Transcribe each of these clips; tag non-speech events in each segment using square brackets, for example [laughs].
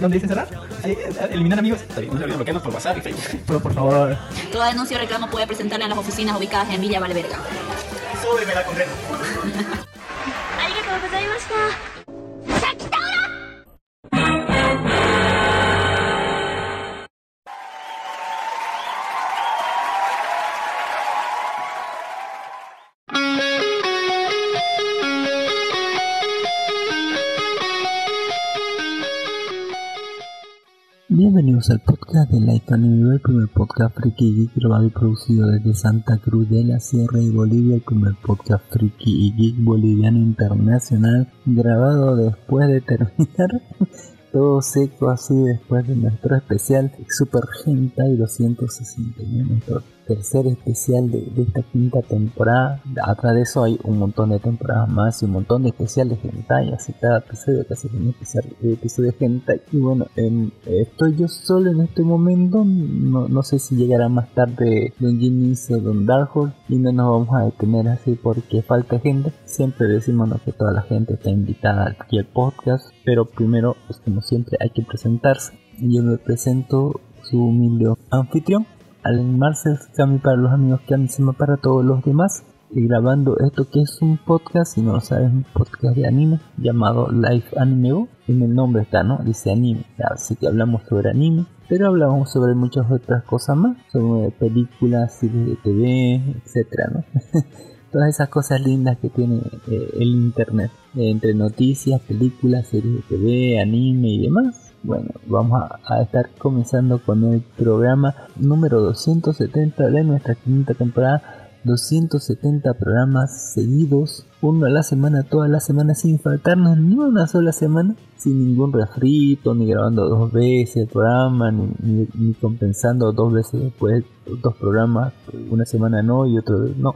donde dice cerrar, eliminar amigos. Está bien, no se olviden bloquearnos por WhatsApp y Facebook. Pero por favor, Toda denuncia o reclamo puede presentarla en las oficinas ubicadas en Villa Valverga. súbeme la condena. あり Bienvenidos al podcast de Life Anime, el primer podcast friki geek grabado y producido desde Santa Cruz de la Sierra y Bolivia, el primer podcast friki y geek boliviano internacional grabado después de terminar. [laughs] Todo seco así después de nuestro especial Super Hentai 261, nuestro tercer especial de, de esta quinta temporada. Atrás de eso hay un montón de temporadas más y un montón de especiales de hentai, así cada episodio casi es un especial de episodio de hentai. Y bueno, em, estoy yo solo en este momento, no, no sé si llegará más tarde Don Jimmy's o Don Dark Horse y no nos vamos a detener así porque falta gente. Siempre decimos que toda la gente está invitada aquí al podcast, pero primero, pues como siempre, hay que presentarse. Yo me presento su humilde anfitrión, Allen Marcel Cami para los amigos que me para todos los demás. Y grabando esto que es un podcast, si no lo sabes, un podcast de anime llamado Life Anime Go. En el nombre está, ¿no? Dice anime. Así que hablamos sobre anime, pero hablamos sobre muchas otras cosas más, sobre películas, series de TV, etcétera, ¿no? [laughs] Todas esas cosas lindas que tiene eh, el internet, eh, entre noticias, películas, series de TV, anime y demás. Bueno, vamos a, estar comenzando con el programa número 270 de nuestra quinta temporada. 270 programas seguidos, uno a la semana, toda la semana, sin faltarnos ni una sola semana, sin ningún refrito, ni grabando dos veces el programa, ni, ni, ni compensando dos veces después dos programas, una semana no y otro no.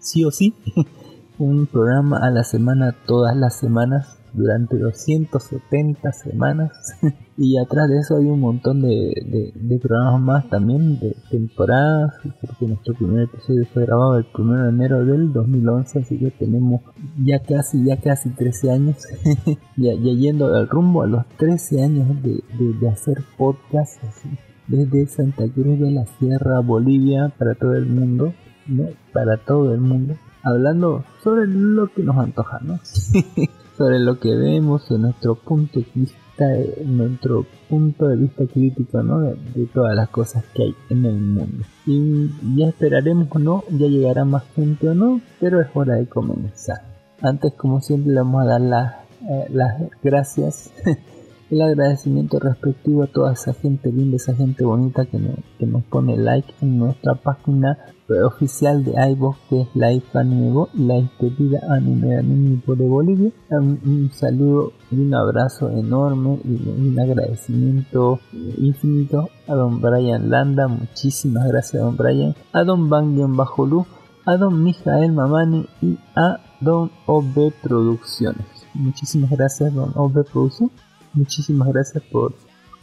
Sí o sí, [laughs] un programa a la semana, todas las semanas, durante 270 semanas [laughs] y atrás de eso hay un montón de, de, de, programas más también de temporadas porque nuestro primer episodio fue grabado el 1 de enero del 2011 así que tenemos ya casi ya casi 13 años [laughs] ya, ya, yendo al rumbo a los 13 años de, de hacer podcast así, desde Santa Cruz de la Sierra Bolivia para todo el mundo ¿no? para todo el mundo hablando sobre lo que nos antoja ¿no? [laughs] sobre lo que vemos en nuestro punto de vista, nuestro punto de vista crítico, ¿no? De, de, todas las cosas que hay en el mundo. Y ya esperaremos o no, ya llegará más gente o no, pero es hora de comenzar. Antes, como siempre, le vamos a dar las, eh, las gracias, [laughs] el agradecimiento respectivo a toda esa gente linda, esa gente bonita que, no, que nos pone like en nuestra página oficial de iVoox que es Life Anime Life de Vida Anime Anime de Bolivia. Un, un, saludo y un abrazo enorme y un agradecimiento infinito a don Brian Landa. Muchísimas gracias don Brian. A don Bangian Bajolú. A don Mijael Mamani y a don OB Producciones. Muchísimas gracias don OB Producciones. Muchísimas gracias por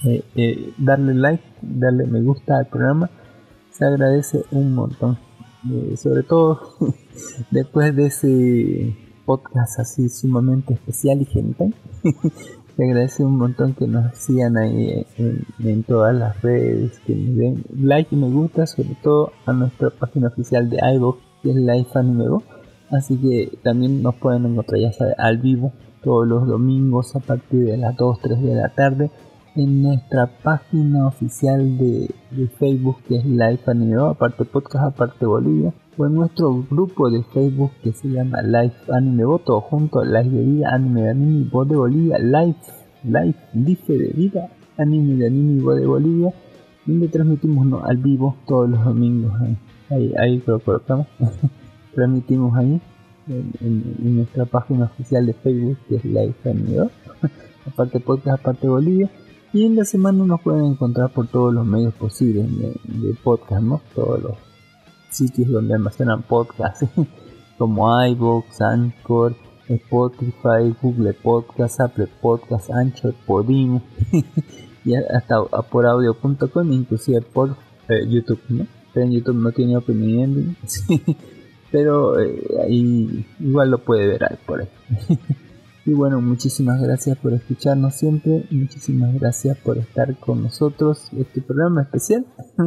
eh, eh, darle like, darle me gusta al programa se agradece un montón. Eh, sobre todo [laughs] después de ese podcast así sumamente especial y gente. [laughs] se agradece un montón que nos sigan ahí en, todas las redes, que nos den like y me gusta, sobre todo a nuestra página oficial de iVoox, que es Life Anime Así que también nos pueden encontrar ya al vivo todos los domingos a partir de las 2, 3 de la tarde en nuestra página oficial de, de Facebook que es Life Anime, aparte podcast, aparte Bolivia, o en nuestro grupo de Facebook que se llama Life Anime todo junto, Life de Vida, Anime de Anime, Voz de Bolivia, Life, Life, Life de Vida, Anime de Anime, Voz de Bolivia, donde transmitimos ¿no? al vivo todos los domingos, ahí, ahí lo colocamos, [laughs] transmitimos ahí en, nuestra página oficial de Facebook que es Life Anime, [laughs] aparte podcast, aparte Bolivia, y en la semana nos pueden encontrar por todos los medios posibles de, de podcast, ¿no? Todos los sitios donde almacenan podcasts, [laughs] como iVoox, Anchor, Spotify, Google Podcast, Apple Podcast, Anchor, Podimo, [laughs] y hasta por audio.com, inclusive por eh, YouTube, ¿no? Pero en YouTube no tiene opinión, pero eh, ahí igual lo puede ver ahí por ahí. [laughs] Y bueno, muchísimas gracias por escucharnos siempre, muchísimas gracias por estar con nosotros. Este programa especial [laughs]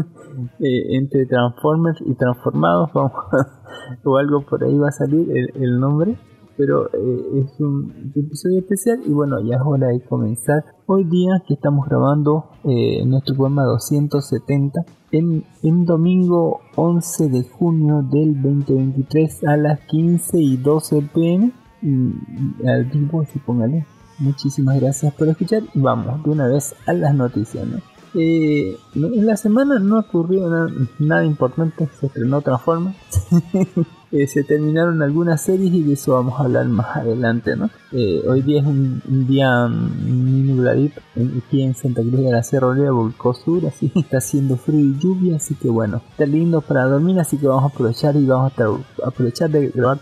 eh, entre Transformers y Transformados, vamos [laughs] o algo por ahí va a salir el, el nombre, pero eh, es un episodio especial y bueno, ya es hora de comenzar. Hoy día que estamos grabando eh, nuestro programa 270 en, en domingo 11 de junio del 2023 a las 15 y 12 pm y al vivo si póngale muchísimas gracias por escuchar y vamos de una vez a las noticias ¿no? Eh, en la semana no ocurrió nada, nada importante se estrenó Transformers [laughs] eh, se terminaron algunas series y de eso vamos a hablar más adelante ¿no? Eh, hoy día es un, un día muy nubladito aquí en Santa Cruz de la Sierra Bolívar volcó sur así [laughs] está haciendo frío y lluvia así que bueno está lindo para dormir así que vamos a aprovechar y vamos a aprovechar de grabar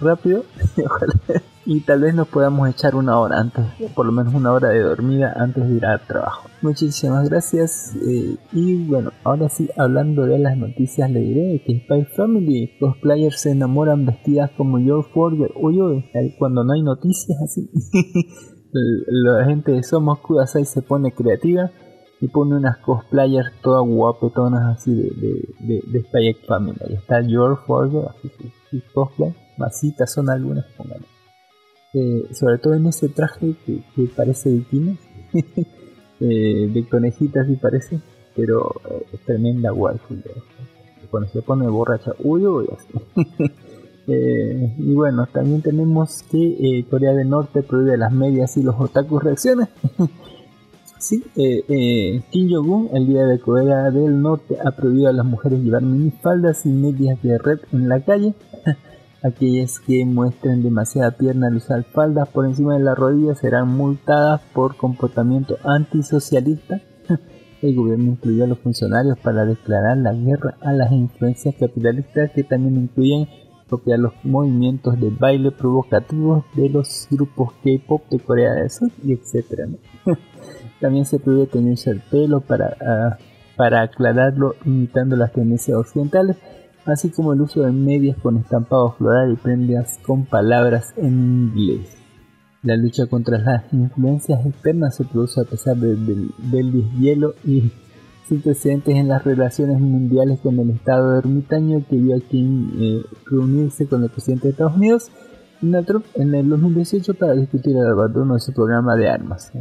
rápido. [laughs] Ojalá y tal vez nos podamos echar una hora antes, por lo menos una hora de dormida antes de ir al trabajo. Muchísimas gracias eh, y bueno, ahora sí, hablando de las noticias, le diré que Spy Family, los players se enamoran vestidas como George Forger. Uy, uy, cuando no hay noticias así, [laughs] la gente de Somos Kudasai se pone creativa y pone unas cosplayers todas guapetonas así de, de, de, Spy Family. Ahí está George Forger, así sus cosplay, masitas son algunas, pónganle. Eh, sobre todo en ese traje que, parece bikini, [laughs] eh, de conejita así parece, pero eh, es tremenda waifu. Cuando se pone borracha, uy, uy, así. [laughs] y bueno, también tenemos que Corea del Norte prohíbe las medias y los otakus reaccionan. [laughs] Sí, eh, eh, Kim Jong-un, el día de Corea del Norte, ha prohibido a las mujeres llevar minifaldas y medias de red en la calle. Aquellas que muestren demasiada pierna al usar faldas por encima de la rodilla serán multadas por comportamiento antisocialista. [laughs] El gobierno incluyó a los funcionarios para declarar la guerra a las influencias capitalistas que también incluyen copiar los movimientos de baile provocativos de los grupos K-pop de Corea del Sur y etcétera. [laughs] También se prohíbe tenerse el pelo para, ah, para aclararlo imitando las tendencias occidentales así como el uso de medias con estampado floral y prendas con palabras en inglés. La lucha contra las influencias externas se produce a pesar del deshielo y sin precedentes en las relaciones mundiales con el Estado ermitaño que vio a King eh, reunirse con el presidente de Estados Unidos, Donald Trump, en el 2018 para discutir el abandono de su programa de armas.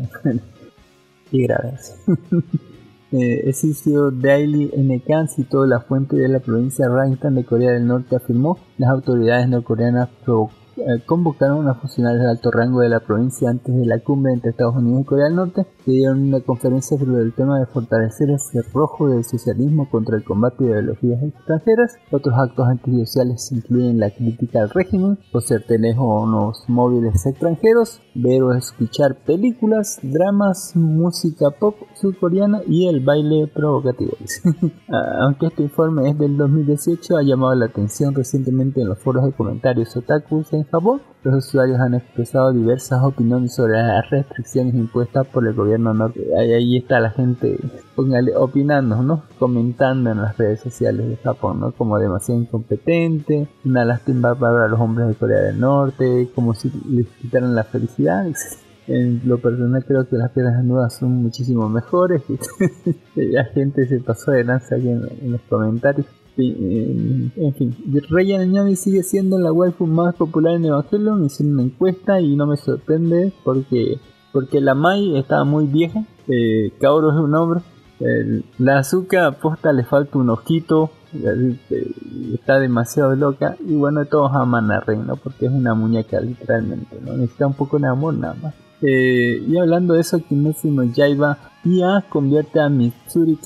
[laughs] Qué grave [laughs] eh, el sitio Daily NK citó la fuente de la provincia Rangtan de Corea del Norte afirmó las autoridades norcoreanas provocaron convocaron a funcionarios de alto rango de la provincia antes de la cumbre entre Estados Unidos y Corea del Norte, que dieron una conferencia sobre el tema de fortalecer el cerrojo del socialismo contra el combate de ideologías extranjeras. Otros actos antisociales incluyen la crítica al régimen, poseer teléfonos móviles extranjeros, ver o escuchar películas, dramas, música pop surcoreana y el baile provocativo. [laughs] Ah, aunque este informe es del 2018, ha llamado la atención recientemente en los foros de comentarios otakus en Japón, los usuarios han expresado diversas opiniones sobre las restricciones impuestas por el gobierno norte. Ahí, está la gente, opinando, ¿no? Comentando en las redes sociales de Japón, ¿no? Como demasiado incompetente, una lástima para los hombres de Corea del Norte, como si les quitaran la felicidad, En lo personal creo que las piedras nuevas son muchísimo mejores. [laughs] la gente se pasó de lanza aquí en los comentarios en fin, Ryan Ñami sigue siendo la waifu más popular en Evangelion. Hice una encuesta y no me sorprende porque porque la Mai estaba muy vieja. Eh, Kaoru es un hombre. la Azuka posta le falta un ojito. Está demasiado loca. Y bueno, todos aman a Rey, ¿no? Porque es una muñeca, literalmente. ¿no? Necesita un poco de amor nada más. Eh, y hablando de eso, Kimetsu no Yaiba IA convierte a Mitsuri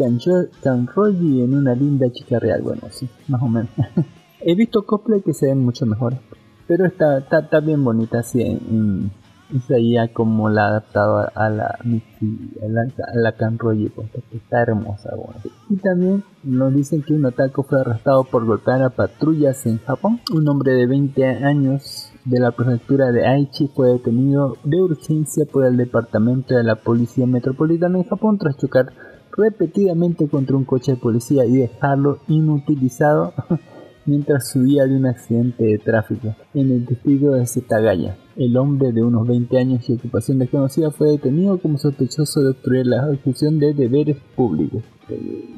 Kanroji en una linda chica real. Bueno, sí, más o menos. [laughs] He visto cosplay que se ven mucho mejores. Pero está, está, bien bonita así en, esa IA como la ha adaptado a, la a la, a la Kanroji, pues, está hermosa. Bueno. Y también nos dicen que un otaku fue arrestado por golpear a patrullas en Japón. Un hombre de 20 años de la prefectura de Aichi fue detenido de urgencia por el departamento de la policía metropolitana en Japón tras chocar repetidamente contra un coche de policía y dejarlo inutilizado [laughs] mientras subía de un accidente de tráfico en el distrito de Setagaya. El hombre de unos 20 años y ocupación desconocida fue detenido como sospechoso de obstruir la ejecución de deberes públicos.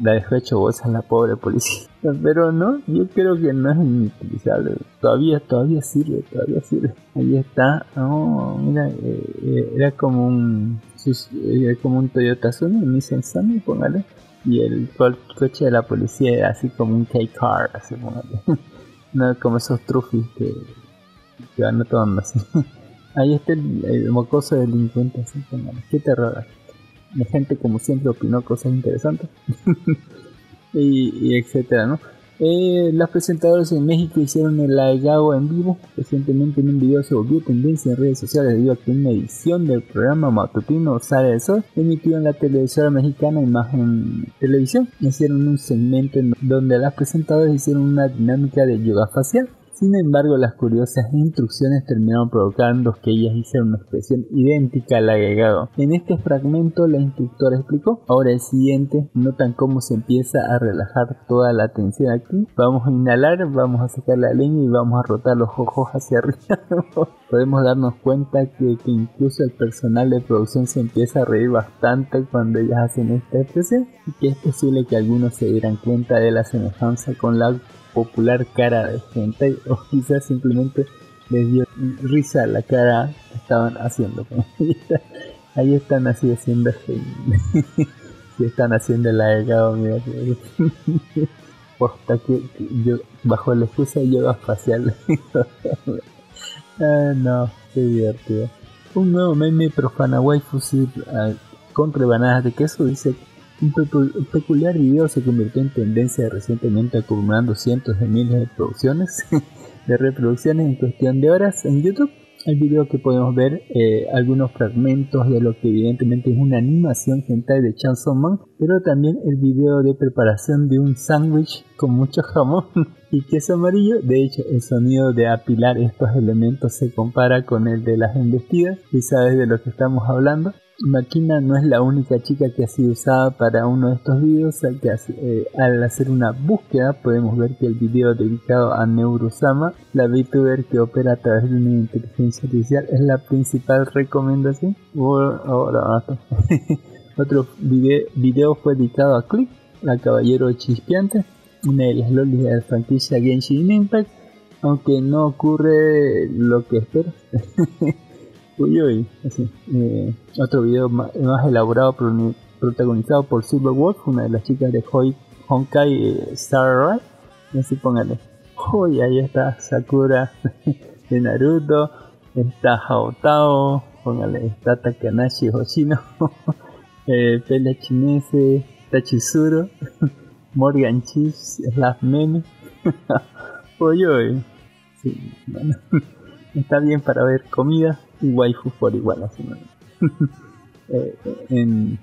La dejó hecho bolsa la pobre policía. Pero no, yo creo que no es inutilizable. Todavía, todavía sirve, todavía sirve. Ahí está. Oh, mira, eh, eh, era como un, era como un Toyota Sunny, un Nissan Sunny, póngale y el coche de la policía era así como un K-Car, así [laughs] no como esos trufis que, van a todo así. [laughs] Ahí está el, mocoso delincuente, así como, qué terror. La gente como siempre opinó cosas interesantes. [laughs] y etcétera, ¿no? Eh, las presentadoras en México hicieron el aegao en vivo. Recientemente en un video se volvió tendencia en redes sociales debido a que una edición del programa matutino Sale del Sol emitido en la televisora mexicana Imagen Televisión. Hicieron un segmento en donde las presentadoras hicieron una dinámica de yoga facial sin embargo, las curiosas instrucciones terminaron provocando que ellas hicieran una expresión idéntica al agregado. En este fragmento, la instructora explicó, ahora el siguiente, notan cómo se empieza a relajar toda la tensión aquí. Vamos a inhalar, vamos a sacar la lengua y vamos a rotar los ojos hacia arriba. [laughs] Podemos darnos cuenta que, incluso el personal de producción se empieza a reír bastante cuando ellas hacen esta expresión y que es posible que algunos se dieran cuenta de la semejanza con la popular cara de gente o quizás simplemente les dio risa la cara que estaban haciendo. [laughs] Ahí están así haciendo [laughs] si están haciendo el agregado, mira [laughs] posta que, yo bajo la excusa de yoga facial. ah, no, qué divertido. Un nuevo meme profana waifu con rebanadas de queso. Dice, un pecu- peculiar video se convirtió en tendencia recientemente acumulando cientos de miles de producciones, [laughs] de reproducciones en cuestión de horas en YouTube. El video que podemos ver eh, algunos fragmentos de lo que evidentemente es una animación hentai de Chainsaw Man, pero también el video de preparación de un sándwich con mucho jamón [laughs] y queso amarillo. De hecho, el sonido de apilar estos elementos se compara con el de las embestidas y sabes de lo que estamos hablando. Makina no es la única chica que ha sido usada para uno de estos videos, al, que eh, al hacer una búsqueda podemos ver que el video dedicado a Neurosama, la VTuber que opera a través de una inteligencia artificial, es la principal recomendación. Ahora, [laughs] otro- Otro video, video fue dedicado a Click, la caballero chispeante, una de las lolis de la franquicia Genshin Impact, aunque no ocurre lo que esperas. [laughs] Uy, así. Eh, otro video más, elaborado protagonizado por Silver Wolf, una de las chicas de Hoi, Honkai eh, Star Rail. Así póngale. Uy, ahí está Sakura [laughs] de Naruto, está Haotao, póngale, está Takanashi Hoshino, [laughs] eh, Pela Chinese, Tachizuro, [laughs] Morgan Chiefs, Slash Meme. Uy. Sí, bueno. Está bien para ver comida y waifu por igual, así ¿no? [laughs] Eh, en,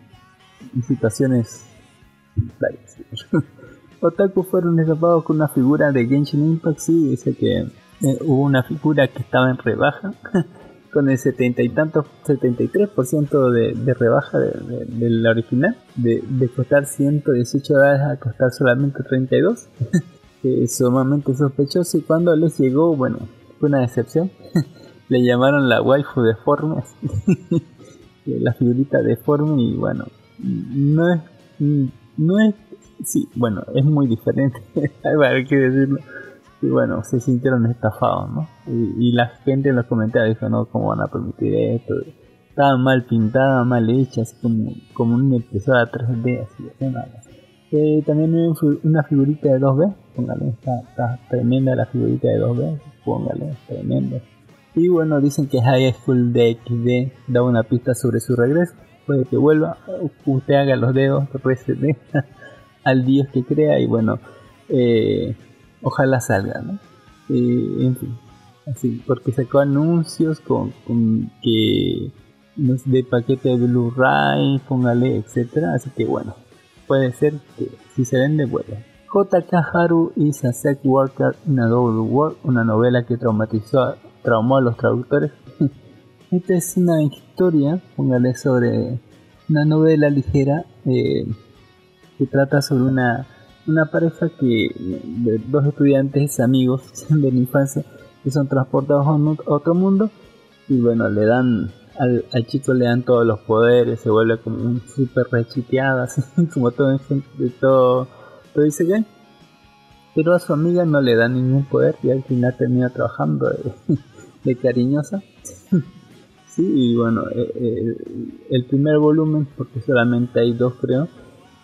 en situaciones varias. [laughs] Otaku fueron atrapados con una figura de Genshin Impact, sí, dice que eh, hubo una figura que estaba en rebaja [laughs] con el setenta y tantos, 73% de, de rebaja de, de- de la original, de, de costar 118 dólares a costar solamente 32. eh, sumamente sospechoso y cuando les llegó, bueno, fue una decepción. Le llamaron la waifu deforme, [laughs] la figurita deforme y bueno, no es, no es, sí, bueno, es muy diferente, [laughs] hay que decirlo. Y bueno, se sintieron estafados, ¿no? Y, la gente en los comentarios dijo, no, ¿cómo van a permitir esto? Estaba mal pintada, mal hecha, así como, como una impresora 3D, así de nada. Eh, también una figurita de 2B, póngale, está, está tremenda la figurita de 2B, póngale, tremenda. Y bueno, dicen que High School DxD da una pista sobre su regreso, puede que vuelva, usted haga los dedos, [laughs] recede al dios que crea y bueno, eh, ojalá salga, ¿no? Eh, en fin, así, porque sacó anuncios con, con que de paquete de Blu-ray, póngale, etcétera, así que bueno, puede ser que si se vende vuelva. JK Haru is a sex worker in a double world, una novela que traumatizó, traumó a los traductores. [laughs] Esta es una historia, póngale sobre una novela ligera eh, que trata sobre una, una pareja que de dos estudiantes amigos [laughs] de la infancia que son transportados a otro mundo y bueno le dan al, al chico le dan todos los poderes se vuelve como un super rechiteado [laughs] así como todo de todo todo dice que pero a su amiga no le da ningún poder y al final termina trabajando de, de cariñosa sí y bueno eh, eh, el primer volumen porque solamente hay dos creo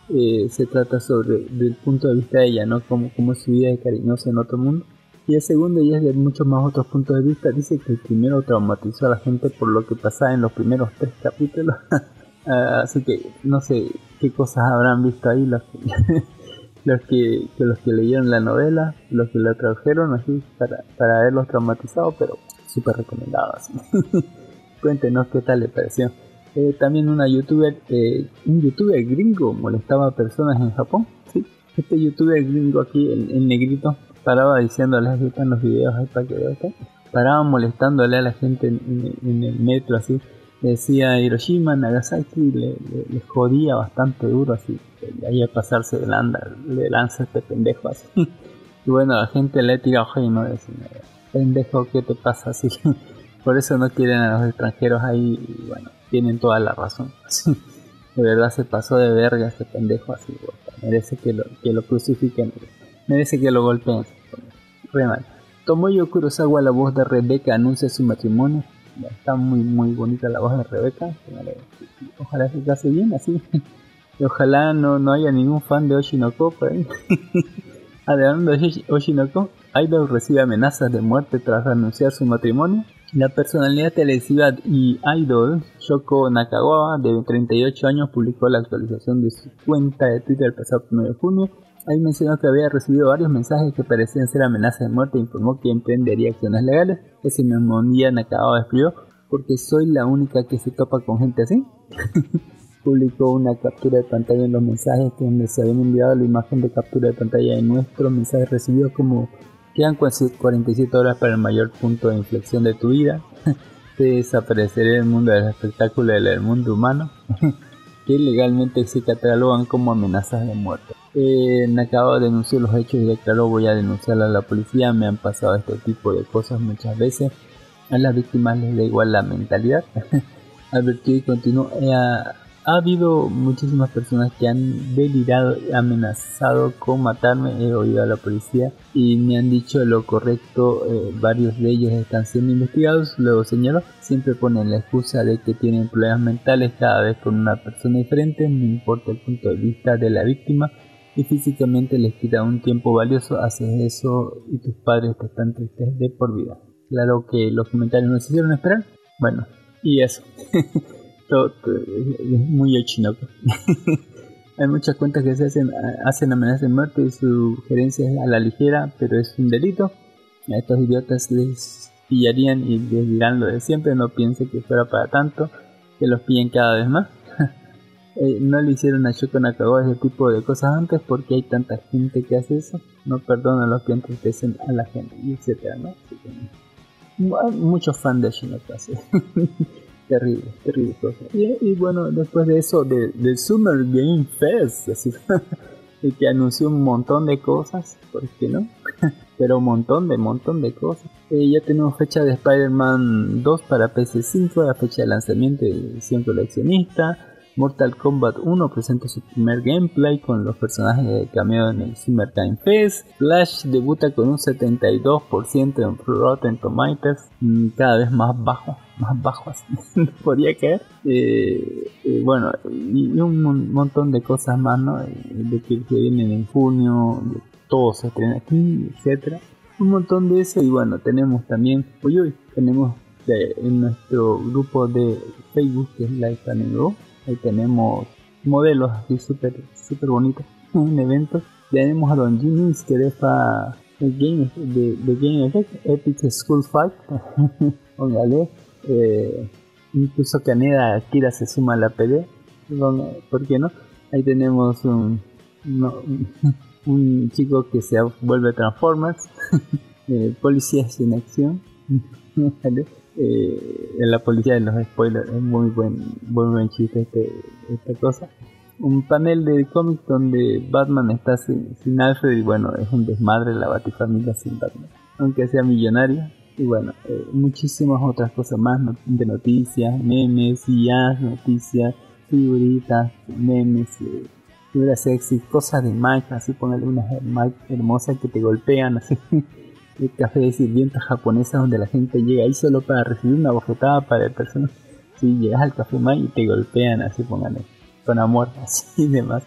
eh, se trata sobre del punto de vista de ella, ¿no? Como, como su vida de cariñosa en otro mundo. Y el segundo ya es de muchos más otros puntos de vista. Dice que el primero traumatizó a la gente por lo que pasaba en los primeros tres capítulos. [laughs] Ah, Así que no sé qué cosas habrán visto ahí los que, [laughs] los que, que los que leyeron la novela, los que la tradujeron así para, para haberlos traumatizado, pero súper recomendado. así. [laughs] Cuéntenos qué tal le pareció. Eh, también una youtuber, eh, un youtuber gringo molestaba a personas en Japón. ¿sí? Este youtuber gringo aquí, el, el negrito, paraba diciéndoles, aquí están los videos ahí para que vean. Paraba molestándole a la gente en, en- en el metro así. Le decía Hiroshima, Nagasaki, le, le- le jodía bastante duro así. Ahí a pasarse de landa, le lanza este pendejo así. [laughs] Y bueno, la gente le tira ojos y no decía, pendejo, ¿qué te pasa [laughs] así? Por eso no quieren a los extranjeros ahí y bueno, tienen toda la razón. [laughs] De verdad se pasó de verga este pendejo así, merece que lo, que lo crucifiquen, merece que lo golpeen. Re mal. Tomoyo Kurosawa, la voz de Rebeca, anuncia su matrimonio. Está muy muy bonita la voz de Rebeca. Ojalá se case bien así. [laughs] Y ojalá no, no haya ningún fan de Oshinoko por ahí. Hablando de Oshi- Oshinoko, Idol recibe amenazas de muerte tras anunciar su matrimonio. La personalidad televisiva y idol Shoko Nakagawa, de 38 años, publicó la actualización de su cuenta de Twitter el pasado 1 de junio. Ahí mencionó que había recibido varios mensajes que parecían ser amenazas de muerte e informó que emprendería acciones legales. Ese mismo día Nakagawa escribió, porque soy la única que se topa con gente así. [laughs] Publicó una captura de pantalla en los mensajes donde se habían enviado la imagen de captura de pantalla de nuestro mensaje recibido como Quedan 47 horas para el mayor punto de inflexión de tu vida. [laughs] de desaparecer el mundo del espectáculo del mundo humano. [laughs] que legalmente se catalogan como amenazas de muerte. Eh, Nakaba denunció los hechos y declaró voy a denunciar a la policía. Me han pasado este tipo de cosas muchas veces. A las víctimas les da igual la mentalidad. [laughs] Advertió y continuó. Ha habido muchísimas personas que han delirado y amenazado con matarme. He oído a la policía y me han dicho lo correcto. Eh, varios de ellos están siendo investigados. Luego señaló, siempre ponen la excusa de que tienen problemas mentales cada vez con una persona diferente. No importa el punto de vista de la víctima y físicamente les quita un tiempo valioso. Haces eso y tus padres te están tristes de por vida. Claro que los comentarios no se hicieron esperar. Bueno, y eso. [laughs] es muy ochinoco. [laughs] Hay muchas cuentas que se hacen, hacen amenazas de muerte y su gerencia es a la ligera, pero es un delito. A estos idiotas les pillarían y les dirán lo de siempre, no piense que fuera para tanto, que los pillen cada vez más. [laughs] Eh, no le hicieron a Shoko Nakagawa ese tipo de cosas antes porque hay tanta gente que hace eso. No perdonan los que entristecen a la gente, y etcétera, ¿no? muchos fans de Shinoka [laughs] terrible, terrible cosa. Y, bueno, después de eso, del Summer Game Fest, así, [laughs] que anunció un montón de cosas, ¿por qué no? [laughs] Pero un montón de, montón de cosas. Eh, ya tenemos fecha de Spider-Man 2 para PC5, la fecha de lanzamiento de edición coleccionista. Mortal Kombat 1 presenta su primer gameplay con los personajes de cameo en el Summer Game Fest. Flash debuta con un 72% en Rotten Tomatoes, mm, cada vez más bajo más bajos, [laughs] podría caer. Eh, eh, bueno, y, un montón de cosas más, ¿no? Eh, de que se vienen en junio, de todo se estrena aquí, etcétera. Un montón de eso y bueno, tenemos también, hoy hoy tenemos en nuestro grupo de Facebook que es Life Anime ahí tenemos modelos así súper super bonitos [laughs] en eventos. Tenemos a Don Jimmy's que deja el game de, Game Effect, Epic School Fight. [laughs] Póngale eh, incluso Caneda Kira se suma a la PD. ¿Por qué no? Ahí tenemos un, [laughs] un chico que se vuelve Transformers, eh, policías en acción. Eh, la policía de los spoilers es muy buen, muy buen chiste este, esta cosa. Un panel de cómics donde Batman está sin, sin Alfred y bueno, es un desmadre la Batifamilia sin Batman. Aunque sea millonario, y bueno, eh, muchísimas otras cosas más de noticias, memes, ya noticias, figuritas, memes, eh, figuras sexy, cosas de Mike, así póngale unas Mike hermosas que te golpean, así. [laughs] El café de sirvienta japonesa donde la gente llega ahí solo para recibir una bofetada para el personal. Si llegas al café Mike y te golpean, así póngale, con amor, [laughs] así y demás.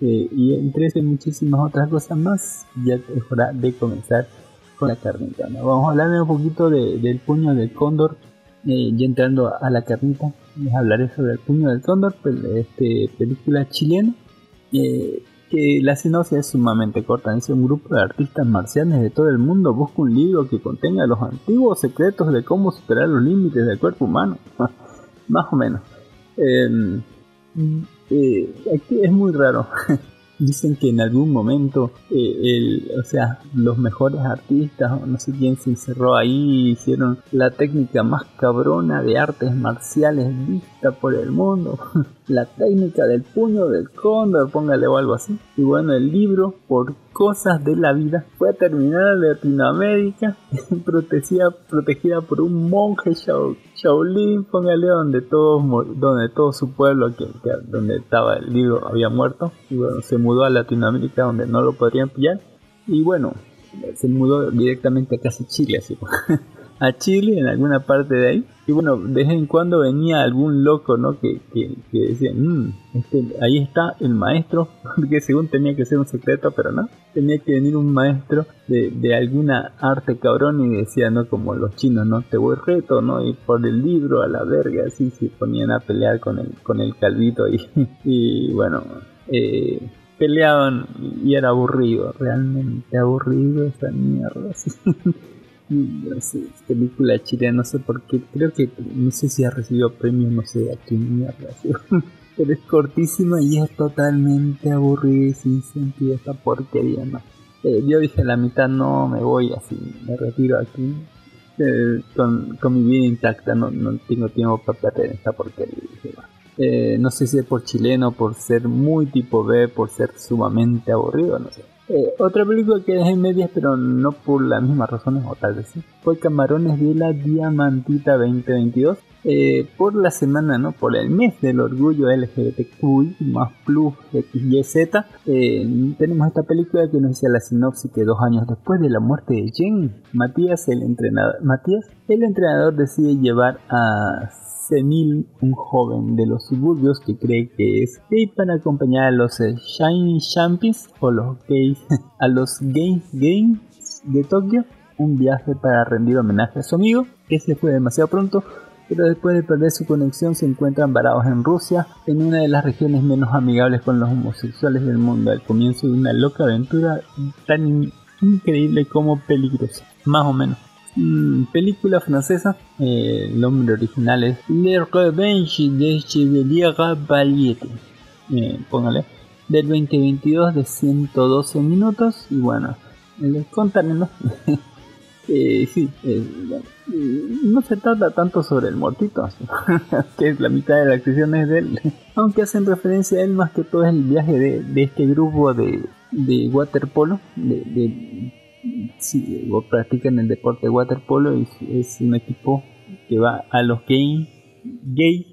Eh, y entre esas muchísimas otras cosas más, ya es hora de comenzar con la carnita. Vamos a hablar un poquito del puño del cóndor. Eh, ya entrando a la carnita, les hablaré sobre el puño del cóndor, este, película chilena. Eh, que la sinopsis es sumamente corta. Dice un grupo de artistas marcianes de todo el mundo busca un libro que contenga los antiguos secretos de cómo superar los límites del cuerpo humano. [laughs] Más o menos. Em, eh, aquí es muy raro. [laughs] dicen que en algún momento, eh, el, o sea, los mejores artistas, no sé quién se encerró ahí, hicieron la técnica más cabrona de artes marciales vista por el mundo. [laughs] la técnica del puño del cóndor, póngale o algo así. Y bueno, el libro, por cosas de la vida, fue terminada en Latinoamérica, [laughs] protegida, protegida por un monje Shaolin, póngale donde todo, donde todo su pueblo, donde estaba el libro, había muerto. Y bueno, se mudó a Latinoamérica donde no lo podrían pillar. Y bueno, se mudó directamente a casi Chile, así. [laughs] a Chile en alguna parte de ahí. Y bueno, de vez en cuando venía algún loco, ¿no? Que, que, que decía, "Mm, este, ahí está el maestro, [laughs] porque según tenía que ser un secreto, pero no. Tenía que venir un maestro de, de alguna arte cabrón y decía, ¿no? Como los chinos, ¿no? Te voy reto, ¿no? Y por el libro a la verga, así se ponían a pelear con el, con el calvito y, [laughs] y bueno, eh, peleaban y era aburrido, realmente aburrido esa mierda. [laughs] no sé, película chilena, no sé por qué, creo que no sé si ha recibido premios, no sé a qué mierda, [laughs] pero es cortísima y es totalmente aburrida y sin sentido esta porquería, ¿no? Eh, yo dije a la mitad, no, me voy así, me retiro aquí. eh, con, con mi vida intacta, no, no tengo tiempo para perder esta porquería. dije. Eh, no sé si es por chileno, por ser muy tipo B, por ser sumamente aburrido, no sé. Eh, otra película que dejé en medias, pero no por las mismas razones, o tal vez sí, fue Camarones de la Diamantita 2022. Eh, por la semana, ¿no? Por el mes del orgullo LGBTQI más plus XYZ, eh, tenemos esta película que nos dice la sinopsis que dos años después de la muerte de Jen, Matías, el entrenador, Matías, el entrenador decide llevar a Semil, un joven de los suburbios que cree que es gay para acompañar a los eh, Shiny Champions o los gays [laughs] a los Games Games de Tokio, un viaje para rendir homenaje a su amigo que se fue demasiado pronto, pero después de perder su conexión se encuentran varados en Rusia, en una de las regiones menos amigables con los homosexuales del mundo, al comienzo de una loca aventura tan in- increíble como peligrosa, más o menos. Mm, película francesa, eh, el nombre original es Le Revenge de Chevalier Valiente, eh, póngale, del 2022 de 112 minutos y bueno, les contaré, ¿no? [laughs] Eh, eh, eh, no se trata tanto sobre el muertito, [laughs] que es la mitad de la acción es de él, [laughs] aunque hacen referencia a él más que todo el viaje de, de este grupo de, de waterpolo, de sí, practican el deporte de waterpolo y es un equipo que va a los game, gay,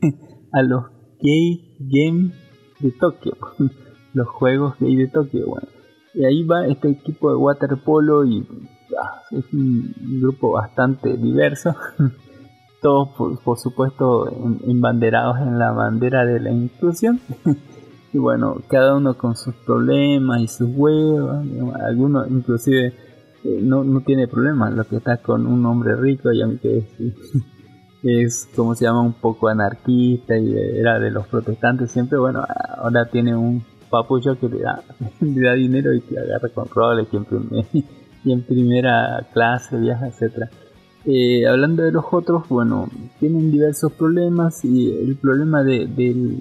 [laughs] a los gay game de Tokio, [laughs] los juegos gay de Tokio, bueno. Y ahí va este equipo de waterpolo y ah, es un grupo bastante diverso. [laughs] Todos, por, por supuesto, embanderados en la bandera de la inclusión. Y bueno, cada uno con sus problemas y sus digamos, Algunos, inclusive, eh, no, no tiene problemas. Lo que está con un hombre rico, y aunque es, [laughs] es como se llama, un poco anarquista y era de los protestantes siempre, bueno, ahora tiene un papucho que le da, [laughs] le da dinero y te agarra con roles y en, [laughs] y en primera clase viaja, etcétera. Eh, hablando de los otros, bueno, tienen diversos problemas y el problema de, del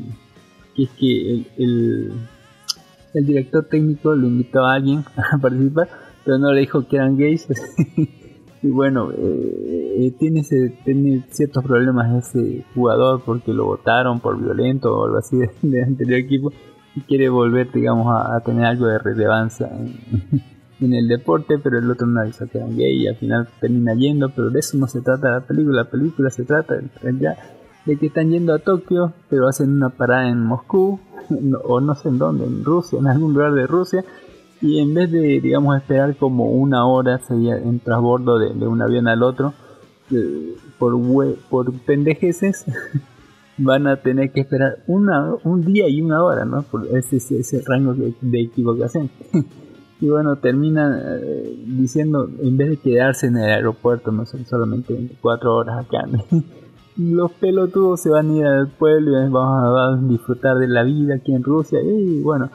que es que el, el, director técnico le invitó a alguien [laughs] a participar, pero no le dijo que eran gays. [laughs] y bueno, eh, eh, tiene, tiene ciertos problemas ese jugador porque lo votaron por violento o algo así [laughs] del de anterior equipo y quiere volver, digamos, a, tener algo de relevancia en, el deporte, pero el otro no avisó que eran gay y al final termina yendo, pero de eso no se trata la película, la película se trata realidad de que están yendo a Tokio, pero hacen una parada en Moscú, no- o no sé en dónde, en Rusia, en algún lugar de Rusia, y en vez de, digamos, esperar como una hora sería en transbordo de, de un avión al otro, eh, por, hue- por pendejeces, [laughs] van a tener que esperar una, un día y una hora, ¿no? Por ese, ese, rango de, de equivocación. [laughs] y bueno, terminan eh, diciendo, en vez de quedarse en el aeropuerto, no son solamente 24 horas acá, [laughs] los pelotudos se van a ir al pueblo y vamos a disfrutar de la vida aquí en Rusia. Y bueno,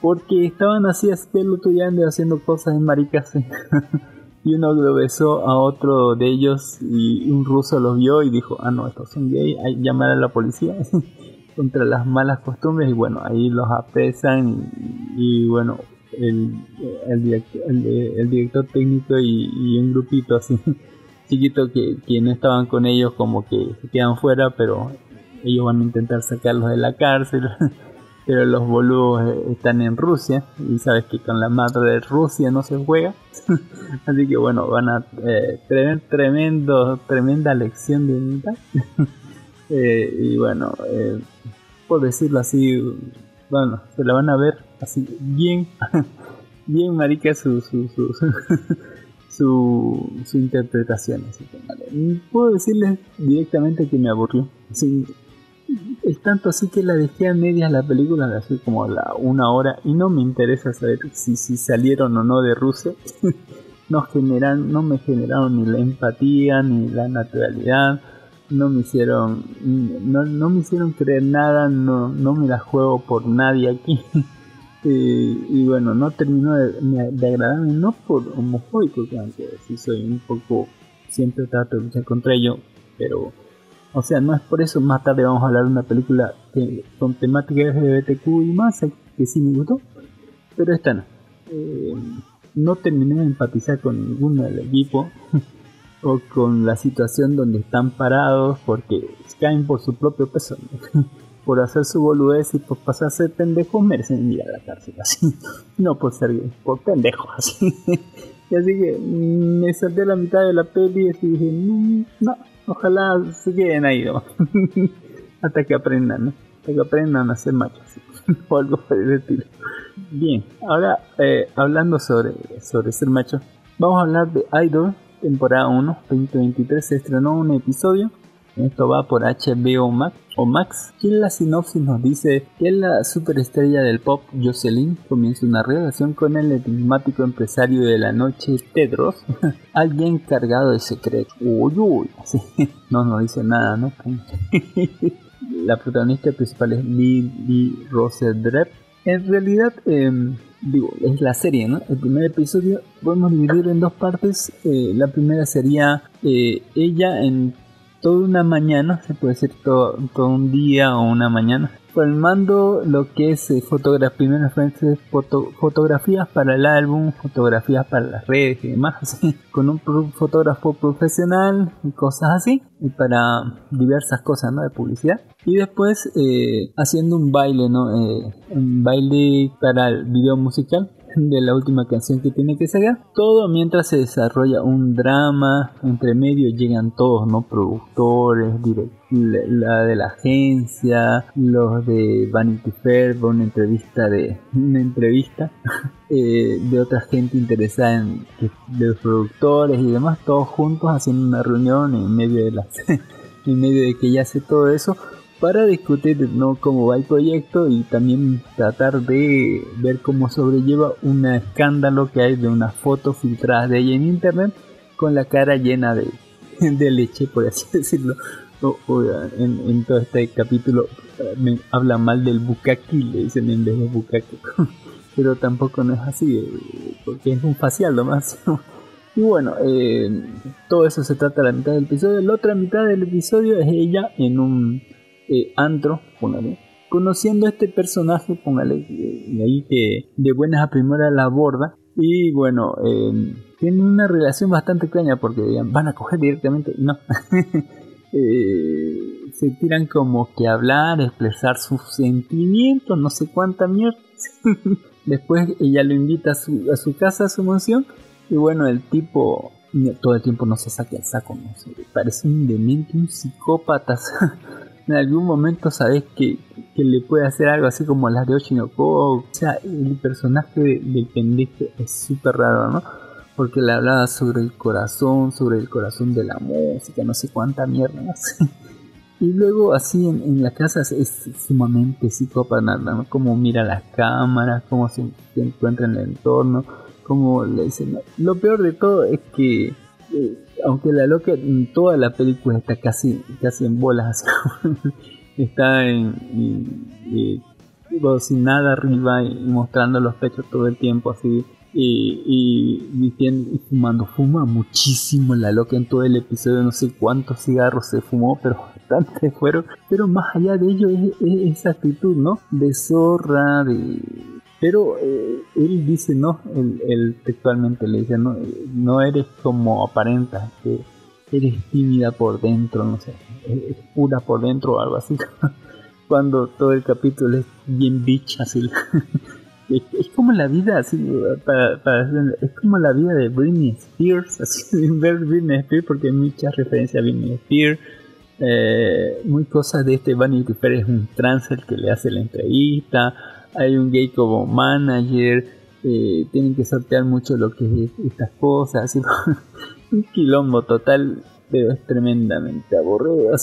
porque estaban así pelotudeando haciendo cosas en maricas. [laughs] y uno lo besó a otro de ellos y un ruso los vio y dijo, ah no, estos son gay, hay llamar a la policía [laughs] contra las malas costumbres y bueno, ahí los apresan y, bueno, el, el, director, el director técnico y, y un grupito así [laughs] chiquito que, no estaban con ellos como que se quedan fuera, pero ellos van a intentar sacarlos de la cárcel. [laughs] pero los boludos eh, están en Rusia y sabes que con la madre de Rusia no se juega. [laughs] Así que bueno, van a eh, tener tremendo, tremenda lección de unidad. [laughs] eh, y bueno, eh, por decirlo así, bueno, se la van a ver así bien, bien marica su, su, su, su, su interpretación. Así que, vale. Puedo decirles directamente que me aburrió. Es tanto así que la dejé a medias la película de hace como la una hora y no me interesa saber si, si salieron o no de Rusia. [laughs] no, generan, no me generaron ni la empatía ni la naturalidad. No me hicieron no, no me hicieron creer nada, no, no me la juego por nadie aquí. [laughs] Eh, y bueno, no terminó de, de agradarme, no por homofóbico, que aunque sí soy un poco, siempre trato de luchar contra ello, pero o sea, no es por eso más tarde vamos a hablar de una película que, con temática LGBTQ y más, que sí me gustó, pero esta no. Eh, no terminé de empatizar con ninguno del equipo [laughs] o con la situación donde están parados porque caen por su propio peso. [laughs] por hacer su boludez y por pasarse pendejos merecen ir a la cárcel así. [laughs] No por ser por pendejos [laughs] así. y así que mm, me salté a la mitad de la peli y dije, mm, no, Ojalá se queden ahí, [laughs] Hasta que aprendan, ¿no? Hasta que aprendan a ser machos. o algo por el estilo. Bien, ahora eh, hablando sobre, sobre ser macho, vamos a hablar de Idol, temporada 1, 2023. Se estrenó un episodio esto va por HBO Max o Max. Y en la sinopsis nos dice que la superestrella del pop Jocelyn comienza una relación con el enigmático empresario de la noche Tedros, [laughs] alguien cargado de secreto. Uy, uy, [laughs] no nos dice nada, ¿no? [laughs] la protagonista principal es Lily Rose Drepp. En realidad, em, digo, es la serie, ¿no? El primer episodio podemos dividir en dos partes. Eh, la primera sería eh, ella en toda una mañana, se puede decir todo, todo un día o una mañana, filmando lo que es eh, fotografía, primero foto, fotografías para el álbum, fotografías para las redes y demás, [laughs] con un fotógrafo profesional y cosas así, y para diversas cosas ¿no? de publicidad. Y después eh, haciendo un baile, ¿no? Eh, un baile para el video musical de la última canción que tiene que sacar. Todo mientras se desarrolla un drama, entre medio llegan todos, ¿no? Productores, la de la agencia, los de Vanity Fair, una entrevista de una entrevista [laughs] eh, de otra gente interesada en los productores y demás, todos juntos haciendo una reunión en medio de las [laughs] en medio de que ya hace todo eso para discutir ¿no? cómo va el proyecto y también tratar de ver cómo sobrelleva un escándalo que hay de unas fotos filtradas de ella en internet con la cara llena de, [laughs] leche, por así [laughs] decirlo. en, todo este capítulo eh, me habla mal del bukaki, le dicen en vez de bukaki. [laughs] Pero tampoco no es así, eh, porque es un facial nomás. Y bueno, eh, todo eso se trata de la mitad del episodio. La otra mitad del episodio es ella en un eh, póngale, conociendo a este personaje, póngale, eh, ahí que de buenas a primeras la aborda. Y bueno, eh, tienen una relación bastante extraña porque van a coger directamente, no. [laughs] Eh, se tiran como que hablar, expresar sus sentimientos, no sé cuánta mierda. [laughs] Después ella lo invita a su, a su casa, a su mansión. Y bueno, el tipo todo el tiempo no se saca el saco, no parece un demente, un psicópata. [laughs] en algún momento sabes que, le puede hacer algo así como las de Oshinoko. O sea, el personaje del pendejo es súper raro, ¿no? Porque le hablaba sobre el corazón, sobre el corazón de la música, no sé cuánta mierda, [laughs] Y luego así en, la casa es, sumamente psicópata, ¿no? Como mira las cámaras, cómo se, encuentra en el entorno, cómo le dicen... Lo peor de todo es que eh, aunque la loca en toda la película está casi, casi en bolas, [laughs] está en, sin nada arriba y mostrando los pechos todo el tiempo así y, y, fumando, fuma muchísimo la loca en todo el episodio, no sé cuántos cigarros se fumó, pero [laughs] bastante fueron, pero más allá de ello es esa actitud, ¿no? De zorra, de pero eh, él dice, no, él, textualmente le dice, no, no eres como aparentas, que eres tímida por dentro, no sé, es pura por dentro o algo así. [laughs] Cuando todo el capítulo es bien bitch, así. [laughs] es, como la vida, así, es como la vida de Britney Spears, [laughs] así, ver Britney Spears, porque hay muchas referencias a Britney Spears. Eh, muy cosas de este Vanity Fair es un trans el que le hace la entrevista hay un gay como manager, eh, tienen que sortear mucho lo que es estas cosas, [laughs] un quilombo total, pero es tremendamente aburrido,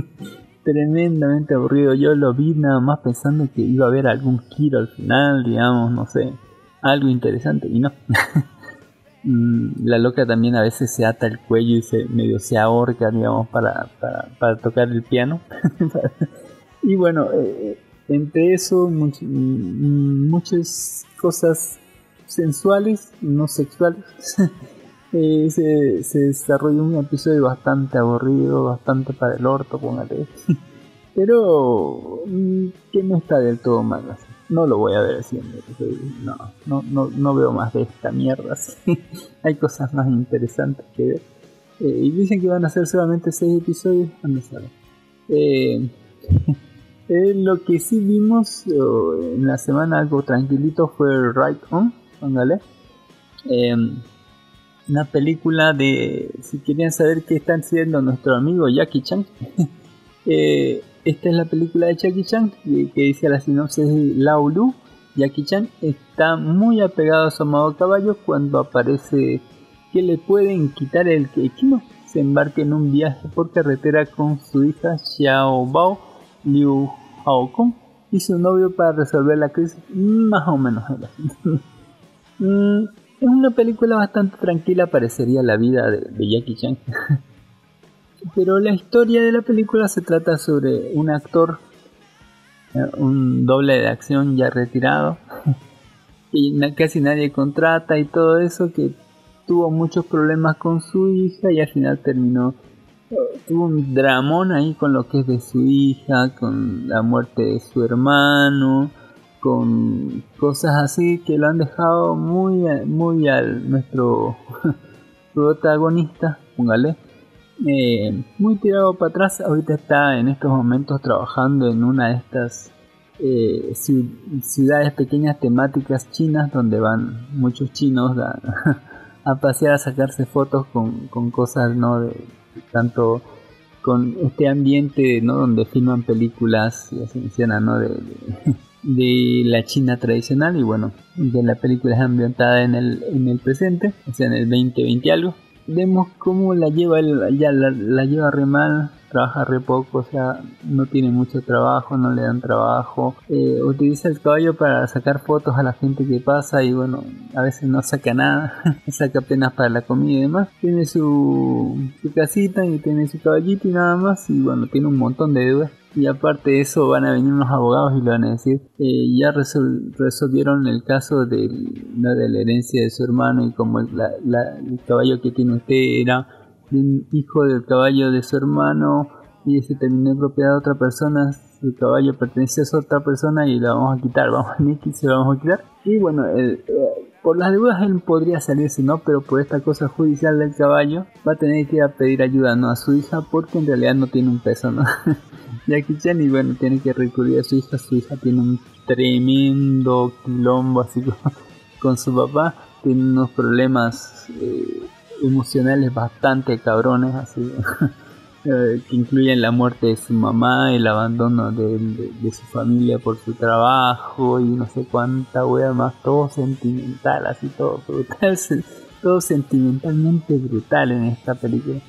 [laughs] tremendamente aburrido. Yo lo vi nada más pensando que iba a haber algún giro al final, digamos, no sé, algo interesante, y no. [laughs] Mm, la loca también a veces se ata el cuello y se medio se ahorca, digamos, para, para, para tocar el piano. y bueno, eh, entre eso, mm, muchas cosas sensuales, no sexuales. [laughs] eh, se, se desarrolló un episodio bastante aburrido, bastante para el orto, póngale. [laughs] Pero mm, que no está del todo mal así no lo voy a ver siempre. No, no, no, no veo más de esta mierda. [laughs] Hay cosas más interesantes que ver. Eh, y dicen que van a ser solamente 6 episodios. No eh, eh, lo que sí vimos en la semana algo tranquilito fue Right On. Em, una película de, si querían saber qué están haciendo nuestro amigo Jackie Chan, [laughs] eh, esta es la película de Jackie Chan que, dice la sinopsis de Lao Lu. Jackie Chan está muy apegado a su amado caballo cuando aparece que le pueden quitar el no Se embarca en un viaje por carretera con su hija Xiao Bao Liu Kong y su novio para resolver la crisis más o menos. [laughs] Mm, es una película bastante tranquila, parecería la vida de Jackie Chan. [laughs] Pero la historia de la película se trata sobre un actor, eh, un doble de acción ya retirado, [laughs] que casi nadie contrata y todo eso, que tuvo muchos problemas con su hija y al final terminó, tuvo un dramón ahí con lo que es de su hija, con la muerte de su hermano, con cosas así que lo han dejado muy, muy al nuestro [laughs] protagonista, póngale eh, muy tirado para atrás. Ahorita está en estos momentos trabajando en una de estas eh, ciudades pequeñas temáticas chinas donde van muchos chinos a, [laughs] pasear a sacarse fotos con, cosas, ¿no? De, tanto con este ambiente, ¿no? Donde filman películas, y así menciona, ¿no? De, de, la China tradicional y bueno, de la película es ambientada en el, en el presente, o sea, en el 2020 algo vemos cómo la lleva él, ya la, lleva re mal, trabaja re poco, o sea, no tiene mucho trabajo, no le dan trabajo, eh, utiliza el caballo para sacar fotos a la gente que pasa y bueno, a veces no saca nada, [laughs] saca apenas para la comida y demás, tiene su, su casita y tiene su caballito y nada más y bueno, tiene un montón de deudas y aparte de eso van a venir unos abogados y le van a decir, eh, ya resolvieron el caso de, la herencia de su hermano y como el caballo que tiene usted era un hijo del caballo de su hermano y ese terminó en propiedad de otra persona, su caballo pertenece a otra persona y la vamos a quitar, vamos a y se lo vamos a quitar. Y bueno, eh, por las deudas él podría salirse, ¿no? Pero por esta cosa judicial del caballo va a tener que ir a pedir ayuda, ¿no? A su hija porque en realidad no tiene un peso, ¿no? [laughs] Jackie Chan y bueno, tiene que recurrir a su hija. Su hija tiene un tremendo quilombo así [laughs] con, su papá. Tiene unos problemas eh, emocionales bastante cabrones así. [laughs] Eh, que incluyen la muerte de su mamá, el abandono de, su familia por su trabajo y no sé cuánta wea más, todo sentimental, así todo brutal, [laughs] todo sentimentalmente brutal en esta película.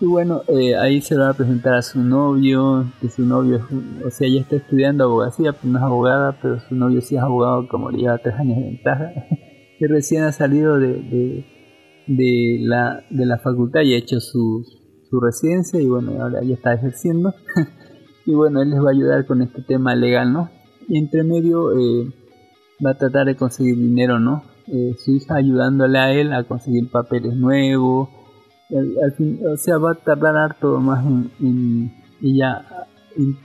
Y bueno, eh, ahí se va a presentar a su novio, que su novio, o sea, ella está estudiando abogacía, pero no es abogada, pero su novio sí es abogado, como le lleva tres años de ventaja, [laughs] y recién ha salido de, de, la, de la facultad y ha hecho su, su residencia, y bueno, ahora ya está ejerciendo. [laughs] y bueno, él les va a ayudar con este tema legal, ¿no? Y entre medio eh, va a tratar de conseguir dinero, ¿no? Eh, su hija ayudándole a él a conseguir papeles nuevos al, fin, o sea, va a tardar harto más en, ella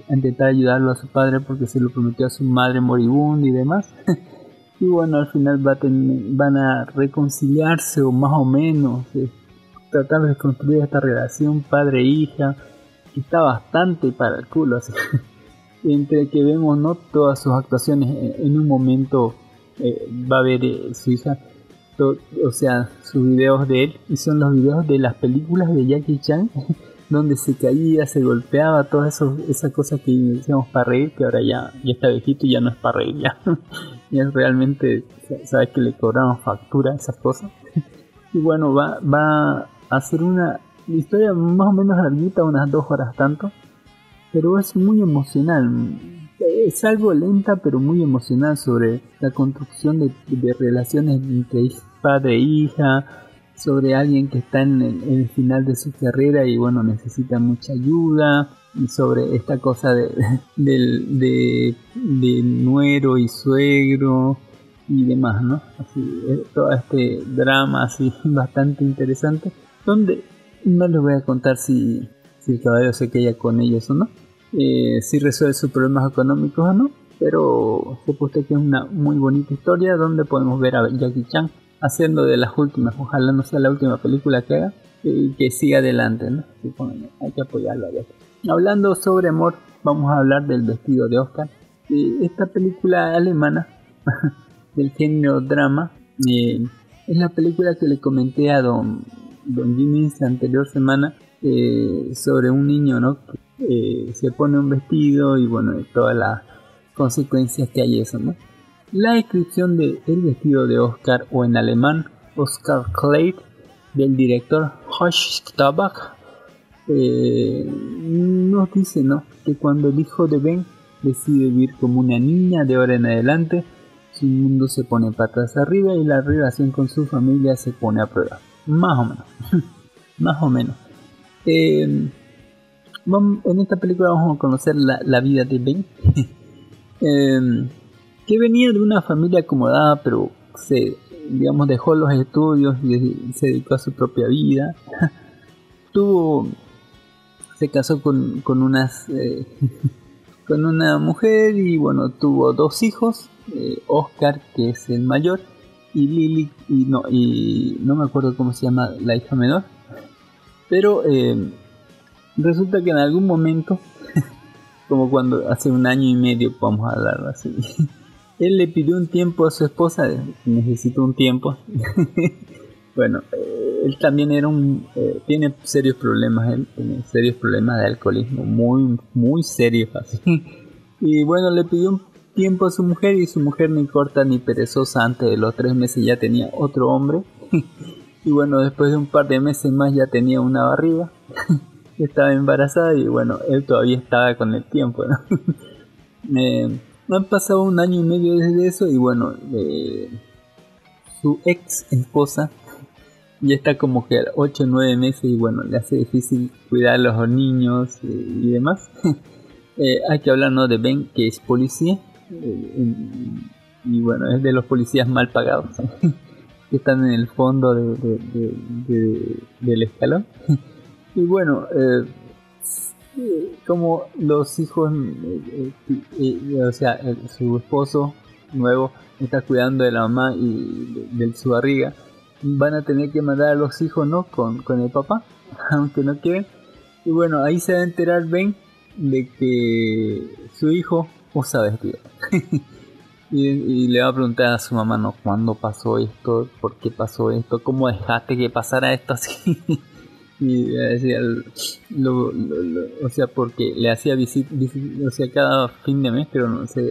intentar ayudarlo a su padre porque se lo prometió a su madre moribunda y demás. [laughs] y bueno, al final va a van a reconciliarse o más o menos eh, tratar de construir esta relación padre-hija que está bastante para el culo. Así. [laughs] Entre que vemos no todas sus actuaciones en, un momento eh, va a ver eh, su hija o sea, sus videos de él y son los videos de las películas de Jackie Chan [laughs] donde se caía, se golpeaba, todas esas cosas que decíamos para reír, que ahora ya, ya está viejito y ya no es para reír ya. [laughs] y es realmente, sabes que le cobraron factura esas cosas. [laughs] y bueno, va, va a ser una historia más o menos larguita, unas dos horas tanto, pero es muy emocional. Es algo lenta, pero muy emocional sobre la construcción de, relaciones entre padre e hija, sobre alguien que está en el, final de su carrera y bueno, necesita mucha ayuda, y sobre esta cosa de, [laughs] de, de, nuero y suegro y demás, ¿no? Así, todo este drama así [laughs] bastante interesante, donde no les voy a contar si, si el caballero se queda con ellos o no, eh, si resuelve sus problemas económicos o no, pero sepa usted que es una muy bonita historia donde podemos ver a Jackie Chan haciendo de las últimas, ojalá no sea la última película que haga y que siga adelante, ¿no? hay que apoyarlo. Hablando sobre amor, vamos a hablar del vestido de Oscar. esta película alemana [laughs] del género drama eh, es la película que le comenté a don, don Jimmy la anterior semana eh, sobre un niño, ¿no? Eh, se pone un vestido y bueno, todas las consecuencias que hay eso, ¿no? La descripción de El vestido de Oscar o en alemán Oscar Kleid del director Hosh Tabak eh, nos dice ¿no? que cuando el hijo de Ben decide vivir como una niña de ahora en adelante, su mundo se pone patas arriba y la relación con su familia se pone a prueba. Más o menos. [laughs] Más o menos. Eh, en esta película vamos a conocer la, vida de Ben. [laughs] eh, que venía de una familia acomodada, pero se, digamos, dejó los estudios y se dedicó a su propia vida. [laughs] Tuvo, se casó con, con unas, eh, [laughs] con una mujer y bueno, tuvo dos hijos, eh, Oscar, que es el mayor, y Lily, y no, y no me acuerdo cómo se llama la hija menor, pero eh, resulta que en algún momento, [laughs] como cuando hace un año y medio, vamos a hablar así, [laughs] él le pidió un tiempo a su esposa, necesito un tiempo. [laughs] bueno, eh, él también era un, eh, tiene serios problemas, él tiene serios problemas de alcoholismo, muy, muy serios así. y bueno, le pidió un tiempo a su mujer y su mujer ni corta ni perezosa antes de los tres meses ya tenía otro hombre. y bueno, después de un par de meses más ya tenía una barriga. Estaba embarazada y bueno, él todavía estaba con el tiempo, ¿no? [laughs] eh, han pasado un año y medio desde eso y bueno, eh, su ex esposa ya está como que 8 o 9 meses y bueno, le hace difícil cuidar a los niños eh, y demás. [laughs] Eh, hay que hablar ¿no? de Ben, que es policía y bueno, es de los policías mal pagados [laughs] que están en el fondo del escalón. Y bueno, como los hijos, eh, eh, o sea, su esposo nuevo está cuidando de la mamá y de, su barriga, van a tener que mandar a los hijos, ¿no? Con, con el papá, [laughs] aunque no quieren. Y bueno, ahí se va a enterar Ben de que su hijo usa vestido. [laughs] y, y, le va a preguntar a su mamá, ¿no? ¿Cuándo pasó esto? ¿Por qué pasó esto? ¿Cómo dejaste que pasara esto así? [laughs] y decía, lo, o sea, porque le hacía visita, o sea, cada fin de mes, pero no sé,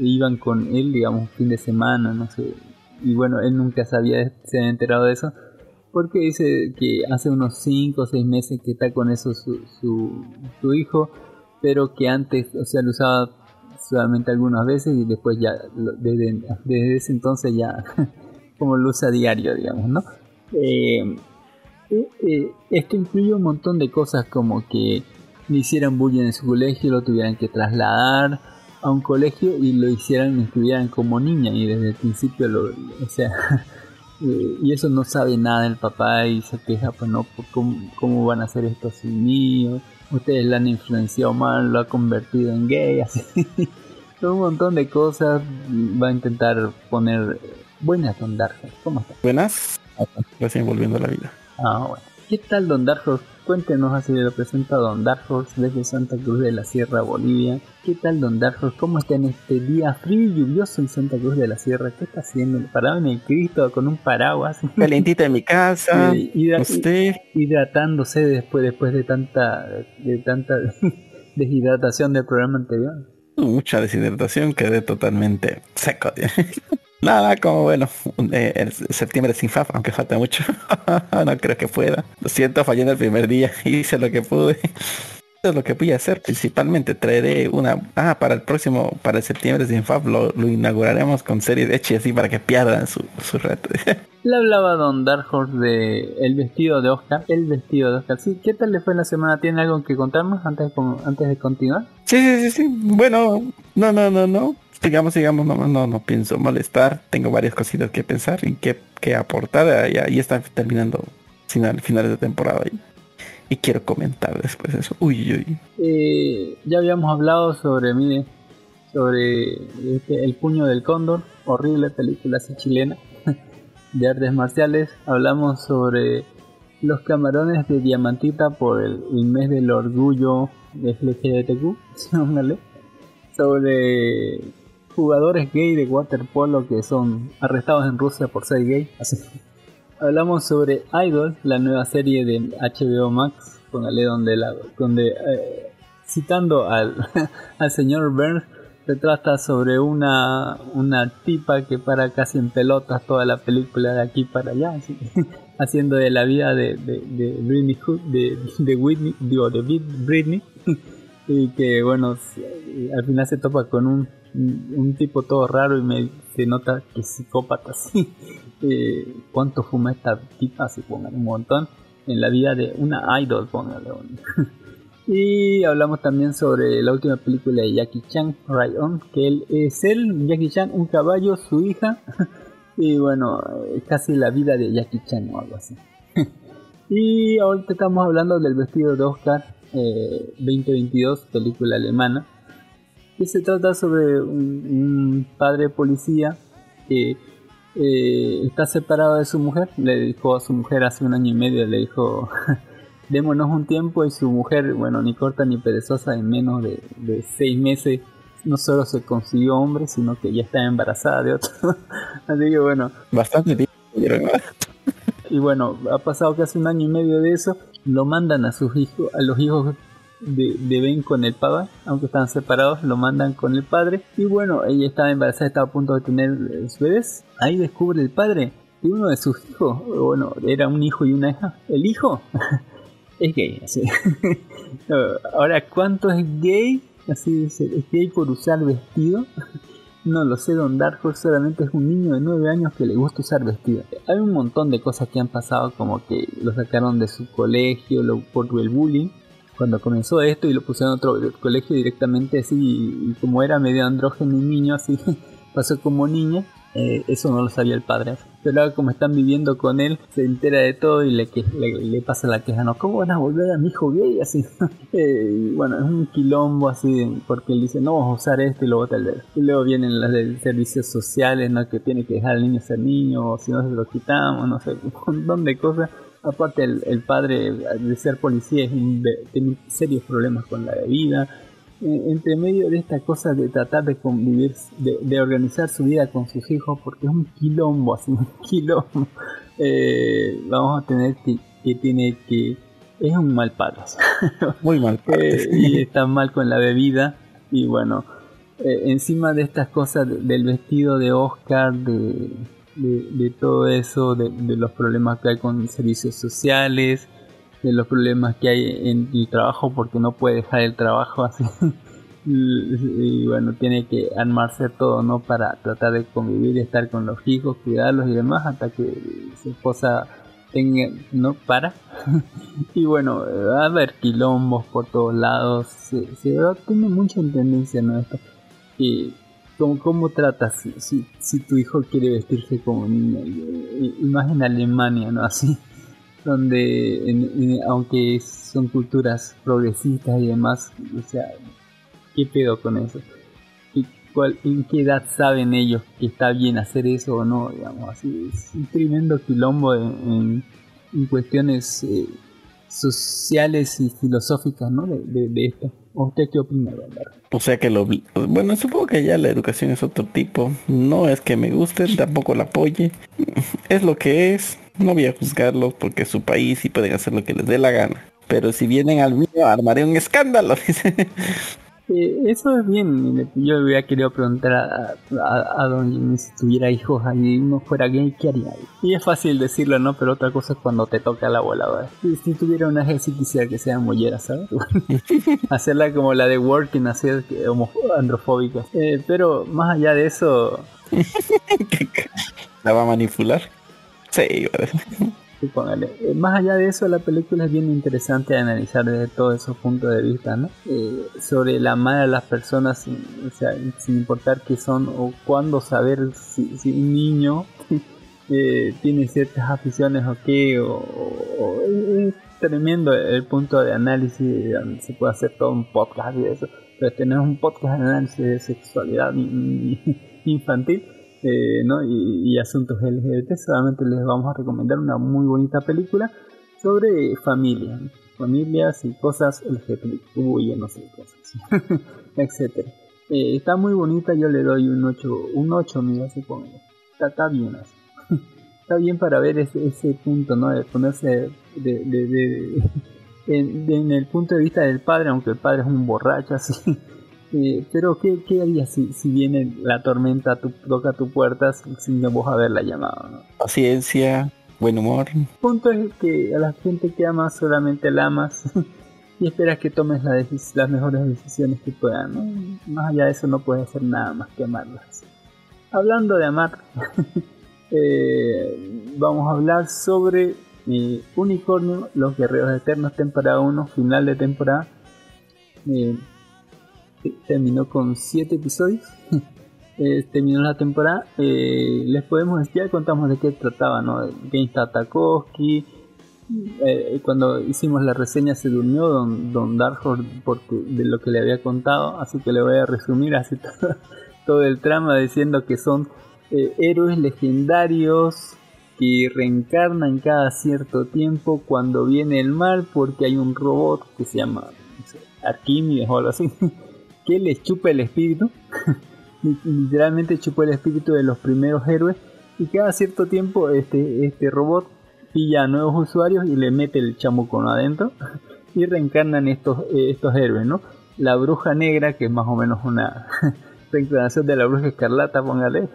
iban con él, digamos, fin de semana, no sé, y bueno, él nunca sabía, se había enterado de eso, porque dice que hace unos 5 o 6 meses que está con eso su, su, hijo, pero que antes, o sea, lo usaba solamente algunas veces y después ya, desde, desde ese entonces ya, [laughs] como lo usa diario, digamos, ¿no? Eh, eh, esto incluye un montón de cosas como que le hicieran bullying en su colegio, lo tuvieran que trasladar a un colegio y lo hicieran, estuvieran como niña y desde el principio lo, o sea, [laughs] eh, y eso no sabe nada el papá y se queja, pues no, ¿cómo, van a hacer esto sin mío? Ustedes la han influenciado mal, lo ha convertido en gay, [laughs] así. un montón de cosas va a intentar poner buenas Don ¿Cómo estás? Buenas, recién volviendo a la vida. Ah, bueno. ¿Qué tal, Don Dark Cuéntenos, así lo presenta Don Dark desde Santa Cruz de la Sierra, Bolivia. ¿Qué tal, Don Dark ¿Cómo está en este día frío y lluvioso en Santa Cruz de la Sierra? ¿Qué está haciendo? Parado en el Cristo con un paraguas. [laughs] Calentita en mi casa. [laughs] usted. Hidratándose después, después de tanta, de tanta [laughs] deshidratación del programa anterior. Mucha deshidratación, quedé totalmente seco. Nada, como bueno, eh, el septiembre sin FAF, aunque falta mucho. [laughs] no creo que pueda. Lo siento, fallé en el primer día. [laughs] Hice lo que pude. Eso es lo que voy a hacer principalmente. Traeré una... Ah, para el próximo, para el septiembre sin FAF, lo, inauguraremos con series de y así para que pierdan su, su reto. [laughs] Le hablaba Don Dark Horse de el vestido de Oscar. El vestido de Oscar. Sí, ¿qué tal le fue la semana? ¿Tiene algo que contarnos antes de, antes de continuar? Sí, sí, sí, sí. Bueno, no, no, no, no digamos, digamos, no, no, no pienso molestar. Tengo varias cositas que pensar y que, que aportar. Ya, ya está terminando final, finales de temporada y, y quiero comentar después eso. Uy, uy. Eh, ya habíamos hablado sobre, mire, sobre este, El puño del cóndor, horrible película así chilena [laughs] de artes marciales. Hablamos sobre los camarones de diamantita por el, mes del orgullo LGBTQ, [laughs] sobre jugadores gay de waterpolo que son arrestados en Rusia por ser gay. Hablamos sobre Idol, la nueva serie de HBO Max, póngale donde la, donde eh, citando al, [laughs] al señor Burns se trata sobre una, una tipa que para casi en pelotas toda la película de aquí para allá, [laughs] haciendo de la vida de, de, de Britney de, de Whitney, digo, de Britney, [laughs] y que bueno, al final se topa con un un tipo todo raro y me se nota que psicópata, [laughs] sí. Eh, ¿Cuánto fuma esta tipa? Se pongan un montón en la vida de una idol, póngale. [laughs] y hablamos también sobre la última película de Jackie Chan, Right On, que él es él, Jackie Chan, un caballo, su hija. [laughs] y bueno, eh, casi la vida de Jackie Chan o algo así. y ahorita estamos hablando del vestido de Oscar 2022, eh, película alemana que se trata sobre un, padre policía que eh, está separado de su mujer. Le dijo a su mujer hace un año y medio, le dijo, [laughs] démonos un tiempo y su mujer, bueno, ni corta ni perezosa, en menos de, seis meses no solo se consiguió hombre, sino que ya está embarazada de otro. [laughs] Así que bueno. Bastante tiempo. y bueno, ha pasado casi un año y medio de eso. Lo mandan a sus hijos, a los hijos de, Ben con el papá, aunque están separados, lo mandan con el padre. Y bueno, ella estaba embarazada, estaba a punto de tener eh, su bebés. Ahí descubre el padre de uno de sus hijos. Bueno, era un hijo y una hija. El hijo [laughs] es gay. Así. [laughs] Ahora, ¿cuánto es gay? Así es, es gay por usar vestido. No lo sé, Don Darko solamente es un niño de 9 años que le gusta usar vestido. Hay un montón de cosas que han pasado, como que lo sacaron de su colegio lo, por el bullying cuando comenzó esto y lo pusieron en otro colegio directamente así, y como era medio andrógeno y niño, así [laughs] pasó como niña, eh, eso no lo sabía el padre. Pero ahora como están viviendo con él, se entera de todo y le, le, pasa la queja, no, ¿cómo van a volver a mi hijo gay? Así, [laughs] eh, bueno, es un quilombo así, porque él dice, no vamos a usar esto y luego tal vez. Y luego vienen las de servicios sociales, ¿no? Que tiene que dejar al niño ser niño, o si no se lo quitamos, no sé, un montón de cosas Aparte, el, padre de ser policía tiene serios problemas con la bebida. Entre medio de esta cosa de tratar de convivir, de, organizar su vida con sus hijos, porque es un quilombo, así, un [laughs] quilombo. Eh, vamos a tener que, que tiene que. Es un mal padre. [laughs] Muy mal padre. Eh, y está mal con la bebida. Y bueno, eh, encima de estas cosas del vestido de Oscar, de de, todo eso, de, los problemas que hay con servicios sociales, de los problemas que hay en el trabajo porque no puede dejar el trabajo así. [laughs] y, bueno, tiene que armarse todo, ¿no? Para tratar de convivir, estar con los hijos, cuidarlos y demás hasta que su esposa tenga, ¿no? Para. [laughs] y bueno, va a haber quilombos por todos lados. Se, se tiene mucha tendencia, ¿no? Esto. Y ¿Cómo, cómo tratas si, si, tu hijo quiere vestirse como niña? Y, más en Alemania, ¿no? Así, donde, aunque son culturas progresistas y demás, o sea, ¿qué pedo con eso? ¿Y cuál, ¿En qué edad saben ellos que está bien hacer eso o no? Digamos, así, es un tremendo quilombo en, en, cuestiones eh, sociales y filosóficas, ¿no? De, de esto. ¿Usted qué opina, O sea que lo... Bueno, supongo que ya la educación es otro tipo. No es que me guste, tampoco la apoye. Es lo que es. No voy a juzgarlo porque es su país y pueden hacer lo que les dé la gana. Pero si vienen al mío, armaré un escándalo. [laughs] Eh, eso es bien. Yo le hubiera querido preguntar a, a, a Don Jimmy si tuviera hijos y uno fuera gay, ¿qué haría? Y es fácil decirlo, ¿no? Pero otra cosa es cuando te toca la voladora. Si, si tuviera una hija, sí quisiera que sea mollera, ¿sabes? [laughs] Hacerla como la de Working, hacer homo- androfóbica. Eh, pero más allá de eso, [laughs] ¿La va a manipular? Sí. Eh, más allá de eso, la película es bien interesante analizar desde todos esos puntos de vista, ¿no? Eh, sobre la amar a las personas, sin, sin importar qué son o cuándo saber si, si un niño [laughs] eh, tiene ciertas aficiones o qué, o, o- es tremendo el punto de análisis, se puede hacer todo un podcast de eso. Pero tener un podcast de análisis de sexualidad in- [laughs] infantil eh, ¿no? y, asuntos LGBT, solamente les vamos a recomendar una muy bonita película sobre familia, familias y cosas LGBT, y no sé, cosas, [laughs] etcétera. Eh, está muy bonita, yo le doy un 8, un 8 mira, como, está, está bien así. [laughs] Está bien para ver ese, ese punto, ¿no? De ponerse de, de, de- en, en el punto de vista del padre, aunque el padre es un borracho así. [laughs] Eh, pero ¿qué, qué harías si, si viene la tormenta, a tu, toca tu puerta sin, vos haberla llamado? ¿no? Paciencia, buen humor. El punto es que a la gente que amas solamente la amas [laughs] y esperas que tomes la las mejores decisiones que puedan. ¿no? Más allá de eso no puedes hacer nada más que amarlas. Hablando de amar, [laughs] eh, vamos a hablar sobre eh, Unicornio, Los Guerreros Eternos, temporada 1, final de temporada. Eh, terminó con 7 episodios. [laughs] Eh, terminó la temporada. Eh, les podemos ya contamos de qué trataba, ¿no? Gangsta Tarkovsky. Eh, cuando hicimos la reseña se durmió Don, don Darkhor porque de lo que le había contado, así que le voy a resumir así [laughs] todo, el trama diciendo que son héroes legendarios que reencarnan cada cierto tiempo cuando viene el mal porque hay un robot que se llama Arquímedes o algo así [laughs] que les chupa el espíritu. [laughs] Literalmente chupó el espíritu de los primeros héroes. Y cada cierto tiempo este, este robot pilla a nuevos usuarios y le mete el chamuco adentro. [laughs] Y reencarnan estos, eh, estos héroes, ¿no? La bruja negra, que es más o menos una [laughs] reencarnación de la bruja escarlata, póngale,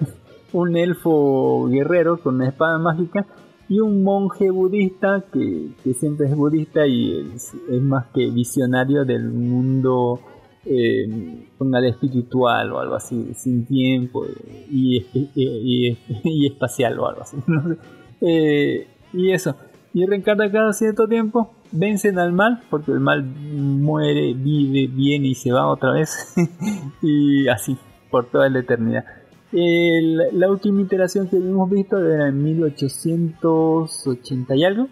un elfo guerrero con una espada mágica y un monje budista que, que siempre es budista y es más que visionario del mundo eh, póngale espiritual o algo así, sin tiempo y, y, y- y [laughs] espacial o algo así. [laughs] no. Eh, y eso, y reencarna cada cierto tiempo, vencen al mal, porque el mal muere, vive, viene y se va otra vez, [laughs] y así, por toda la eternidad. La última iteración que hemos visto era en 1880 y algo.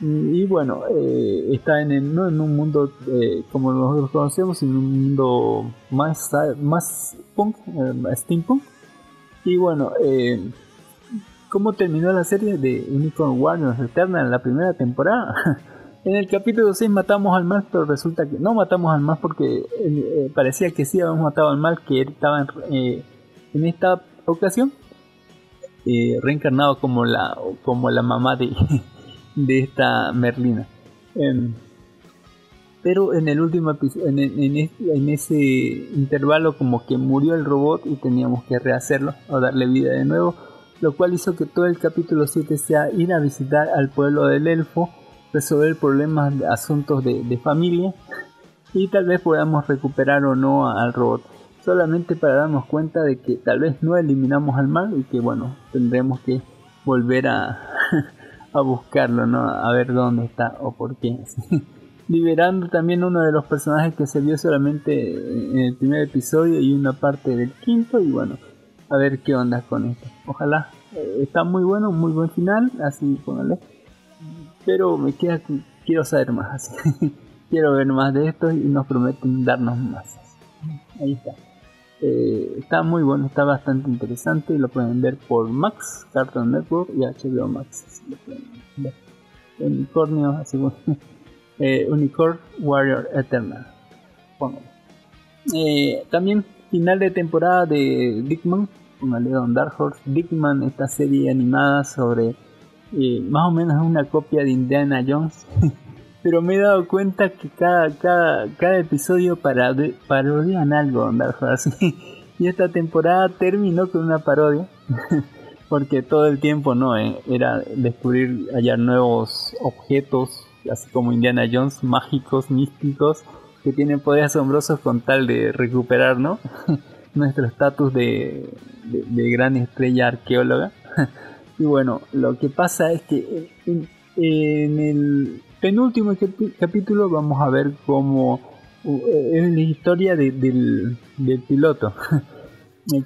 Y bueno, eh, está en no en un mundo eh, como nosotros conocemos, sino un mundo más, más punk, eh, steampunk. Y bueno, eh, ¿cómo terminó la serie de Unicorn Warriors Eternal en la primera temporada? [laughs] en el capítulo 6 matamos al mal, pero resulta que no matamos al mal porque eh, eh, parecía que sí habíamos matado al mal, que estaba en, eh, en esta ocasión reencarnado como la, como la mamá de, [laughs] de esta Merlina. Em, pero en el último episodio, en, en es- en ese intervalo como que murió el robot y teníamos que rehacerlo o darle vida de nuevo, lo cual hizo que todo el capítulo 7 sea ir a visitar al pueblo del elfo, resolver problemas asuntos de, de familia y tal vez podamos recuperar o no al robot. Solamente para darnos cuenta de que tal vez no eliminamos al mal y que bueno, tendremos que volver a, [laughs] a buscarlo, ¿no? A ver dónde está o por qué. [laughs] Liberando también uno de los personajes que se vio solamente en el primer episodio y una parte del quinto y bueno, a ver qué onda con esto. Ojalá. eh, está muy bueno, muy buen final, así póngale. Pero me queda que quiero saber más, así. [laughs] quiero ver más de esto y nos prometen darnos más. Ahí está. Eh, está muy bueno, está bastante interesante y lo pueden ver por Max, Cartoon Network y HBO Max. Unicornio, así. [laughs] Eh, Unicorn Warrior Eternal. Eh, también final de temporada de Dickman, póngale Don Dark Horse. Dickman, esta serie animada sobre más o menos una copia de Indiana Jones. [laughs] pero me he dado cuenta que cada, cada, cada episodio parodian algo, así. [laughs] Y esta temporada terminó con una parodia. [laughs] porque todo el tiempo no eh, era descubrir hallar nuevos objetos así como Indiana Jones mágicos místicos que tienen poderes asombrosos con tal de recuperar ¿no? [laughs] nuestro estatus de, de, gran estrella arqueóloga y bueno lo que pasa es que en, el penúltimo capítulo vamos a ver cómo eh, es la historia del, del piloto [laughs]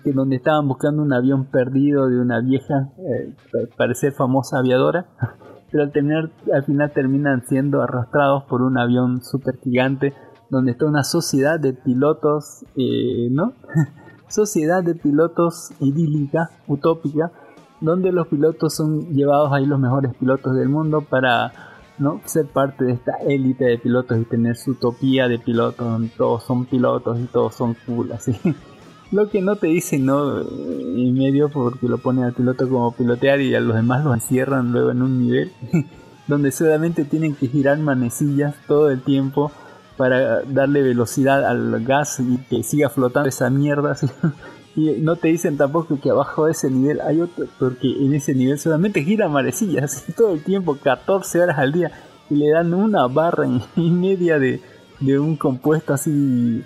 que donde estaban buscando un avión perdido de una vieja, eh, parecer famosa aviadora, [laughs] pero al, tener, al final terminan siendo arrastrados por un avión super gigante donde está una sociedad de pilotos, eh, ¿no? [laughs] sociedad de pilotos idílica, utópica, donde los pilotos son llevados ahí los mejores pilotos del mundo para ¿no? ser parte de esta élite de pilotos y tener su utopía de pilotos donde todos son pilotos y todos son cool así [laughs] lo que no te dicen, ¿no? En medio porque lo ponen al piloto como pilotear y a los demás lo encierran luego en un nivel [laughs] donde solamente tienen que girar manecillas todo el tiempo para darle velocidad al gas y que siga flotando esa mierda. [laughs] Y no te dicen tampoco que abajo de ese nivel hay otro, porque en ese nivel solamente gira manecillas [laughs] todo el tiempo, 14 horas al día, y le dan una barra [laughs] y media de, de un compuesto así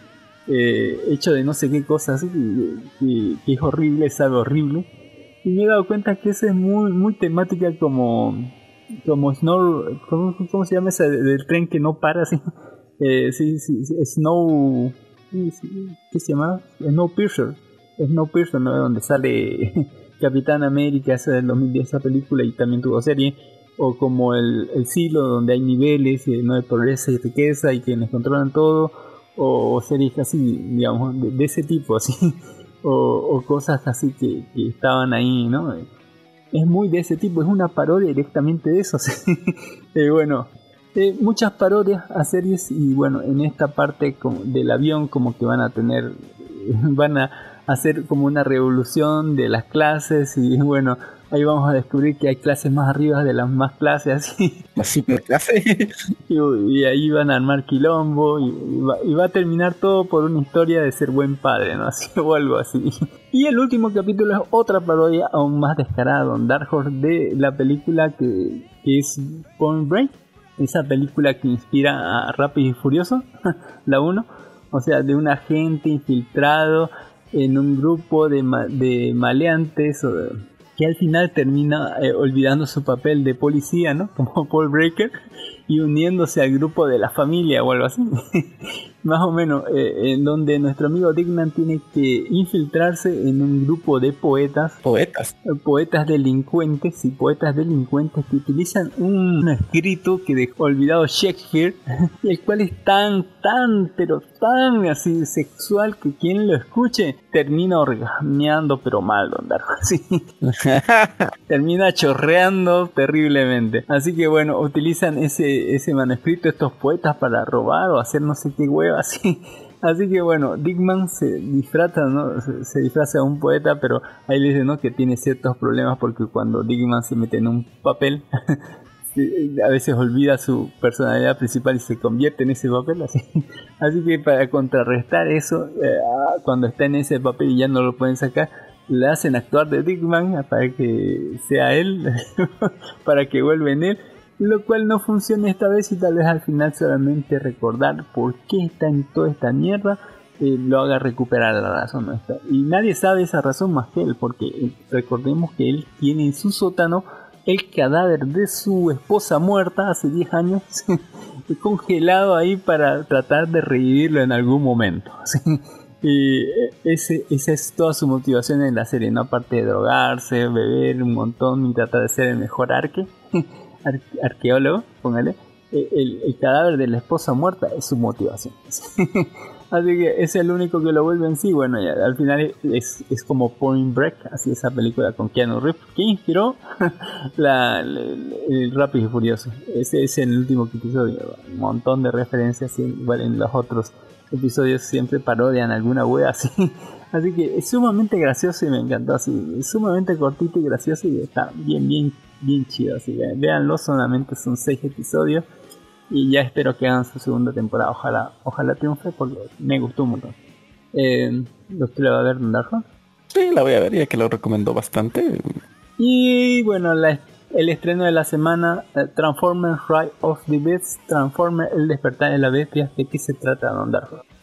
eh, hecho de no sé qué cosas que, es horrible, sabe horrible. Y me he dado cuenta que esa es muy, muy temática como, como Snow, ¿cómo, se llama esa del tren que no para? [laughs] Así? Eh, sí, Snow, ¿qué se llama? Snowpiercer, Snowpiercer, ¿no? Donde sale [laughs] Capitán América, esa del 2010, esa película y también tuvo serie. O como el, el silo donde hay niveles, no hay progreso y riqueza y quienes controlan todo, o, series así, digamos, de, ese tipo, así, [laughs] o, cosas así que, estaban ahí, ¿no? Es muy de ese tipo, es una parodia directamente de eso, [laughs] eh, bueno, eh, muchas parodias a series y bueno, en esta parte del avión como que van a tener, van a hacer como una revolución de las clases y [laughs] bueno, ahí vamos a descubrir que hay clases más arriba de las más clases así. [laughs] Las [laughs] y ahí van a armar quilombo y, va, a terminar todo por una historia de ser buen padre, ¿no? Así o algo así. Y el último capítulo es otra parodia aún más descarada, Don Dark Horse, de la película que, es Point Break. Esa película que inspira a Rápido y Furioso, la 1. O sea, de un agente infiltrado en un grupo de, de maleantes que al final termina eh, olvidando su papel de policía, ¿no? [laughs] Como Paul Breaker y uniéndose al grupo de la familia o algo así. [laughs] Más o menos, eh, en donde nuestro amigo Dignan tiene que infiltrarse en un grupo de poetas. Poetas. Poetas delincuentes y poetas delincuentes que utilizan un escrito que dejó olvidado Shakespeare, [laughs] el cual es tan, tan, pero tan así sexual que quien lo escuche termina orgasmeando, pero mal, don Darko. [laughs] Así. [laughs] termina chorreando terriblemente. Así que bueno, utilizan ese, ese manuscrito, estos poetas, para robar o hacer no sé qué hueva [laughs] así. Así que bueno, Dickman se disfraza, ¿no? Se, disfraza de un poeta, pero ahí le dice, ¿no? Que tiene ciertos problemas porque cuando Dickman se mete en un papel, [laughs] a veces olvida su personalidad principal y se convierte en ese papel. Así, [laughs] así que para contrarrestar eso, eh, cuando está en ese papel y ya no lo pueden sacar, le hacen actuar de Dickman para que sea él, para que vuelva en él lo cual no funciona esta vez y tal vez al final solamente recordar por qué está en toda esta mierda eh, lo haga recuperar la razón Y nadie sabe esa razón más que él, porque eh, recordemos que él tiene en su sótano el cadáver de su esposa muerta hace 10 años, [laughs] congelado ahí para tratar de revivirlo en algún momento. [laughs] Y eh, esa es toda su motivación en la serie, ¿no? Aparte de drogarse, beber un montón y tratar de ser el mejor arque. [laughs] arqueólogo, póngale, eh, el, cadáver de la esposa muerta es su motivación. [laughs] así que es el único que lo vuelve en sí. Bueno, ya, al final es, es, como Point Break, así esa película con Keanu Reeves, que inspiró [laughs] la, el, Rápido y Furioso. Ese es el último episodio. Un montón de referencias, igual en los otros episodios siempre parodian alguna wea así. [laughs] Así que es sumamente gracioso y me encantó así. Es sumamente cortito y gracioso y está bien, bien bien chido. Así que véanlo, solamente son 6 episodios. y ya espero que hagan su segunda temporada. Ojalá, ojalá triunfe porque me gustó un montón. Eh, ¿Usted la va a ver Horse? Sí, la voy a ver, ya que lo recomendó bastante. Y bueno, la- el estreno de la semana, eh, Transformers Rise of the Beast, Transformers El despertar de la bestia. ¿De qué se trata, Don?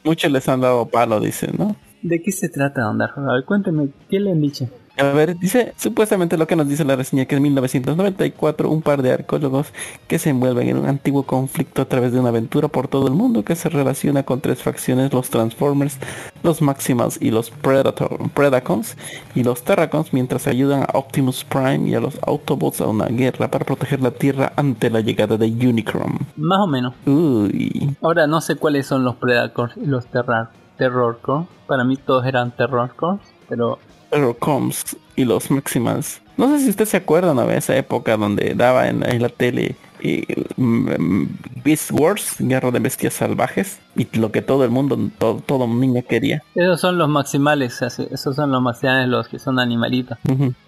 Muchos les han dado palo, dicen, ¿no? ¿De qué se trata, Don? A ver, cuénteme, ¿qué le han dicho? A ver, dice supuestamente lo que nos dice la reseña que en 1994 un par de arqueólogos que se envuelven en un antiguo conflicto a través de una aventura por todo el mundo que se relaciona con tres facciones, los Transformers, los Maximals y los Predator, Predacons y los Terracons mientras ayudan a Optimus Prime y a los Autobots a una guerra para proteger la Tierra ante la llegada de Unicron. Más o menos. Uy, Ahora no sé cuáles son los Predators y los Terrorcore. Para mí todos eran Terrorcore, pero Terrorcoms y los Maximals. No sé si usted se acuerda ¿no? de esa época donde daba en, en la tele y, mm, Beast Wars, Guerra de Bestias Salvajes, y lo que todo el mundo, todo, todo niño quería. esos son los maximales, esos son los maximales los que son animalitos.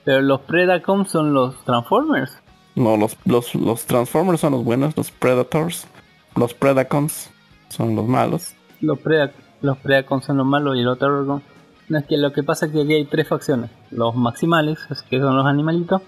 Pero los Predacons son los Transformers. No, los, los, los Transformers son los buenos, los Predators, los Predacons son los malos. Los, Preda- los Predacons son los malos y los Terrorcons. No es que lo que pasa es que aquí hay tres facciones. Los maximales, que son los animalitos.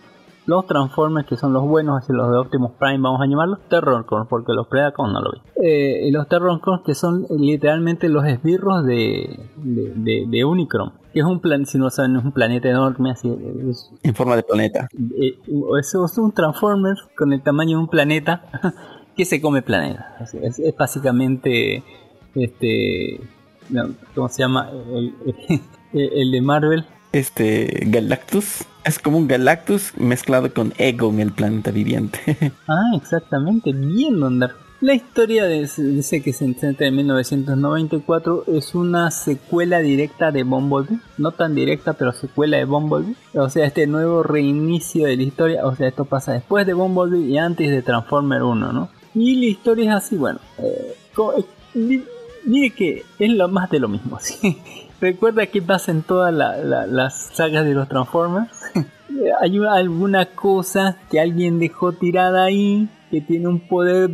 Los Transformers, que son los buenos, así los de Optimus Prime, vamos a llamarlos. Terrorcons, porque los Predacons no lo vi. Eh, y los Terrorcons, que son eh, literalmente los esbirros de, de, de- de Unicron. Que es un plan, si no saben, es un planeta enorme, así. es- En forma de planeta. eh, eso es un Transformers con el tamaño de un planeta [laughs] que se come Es, es básicamente este no, ¿cómo se llama? El, el- el de Marvel. Este Galactus es como un Galactus mezclado con Ego en el planeta viviente. [laughs] Ah, exactamente, bien Ondar. La historia de- dice que se centra en 1994, es una secuela directa de Bumblebee, no tan directa, pero secuela de Bumblebee. O sea, este nuevo reinicio de la historia, o sea, esto pasa después de Bumblebee y antes de Transformer 1, ¿no? Y la historia es así, bueno, eh, eh, mire que es lo más de lo mismo, [laughs] ¿sí? Recuerda que pasa en todas la- la- las sagas de los Transformers. [laughs] Hay una- alguna cosa que alguien dejó tirada ahí, que tiene un poder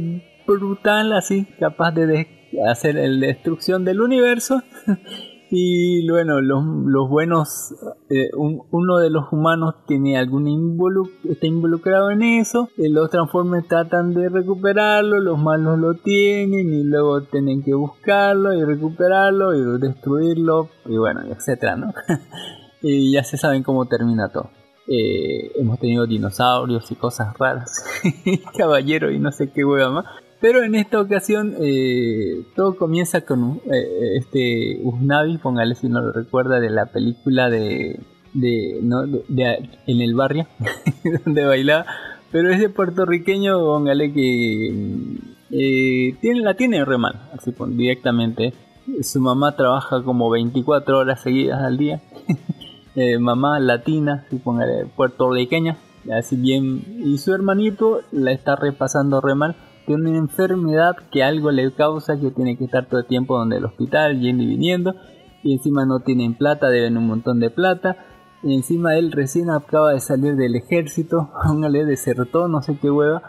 brutal, así, capaz de de- hacer la destrucción del universo. [laughs] Y bueno, los, los buenos, eh, un- uno de los humanos tiene algún involu está involucrado en eso, y los Transformers tratan de recuperarlo, los malos lo tienen y luego tienen que buscarlo y recuperarlo y destruirlo y bueno, etcétera, ¿no? [laughs] y ya se saben cómo termina todo. Eh, hemos tenido dinosaurios y cosas raras, [laughs] caballero y no sé qué hueva más. Pero en esta ocasión eh, todo comienza con un- eh, este Usnavi, póngale si no lo recuerda, de la película de, en el barrio, [laughs] donde bailaba. Pero ese puertorriqueño, póngale que eh, tiene, la tiene re mal, así pon- directamente. Su mamá trabaja como 24 horas seguidas al día. [laughs] Eh, mamá latina, puertorriqueña, así bien. Y su hermanito la está repasando re mal tiene una enfermedad que algo le causa que tiene que estar todo el tiempo donde el hospital, yendo y viniendo, y encima no tienen plata, deben un montón de plata, y encima él recién acaba de salir del ejército, [laughs] póngale desertó, no sé qué hueva,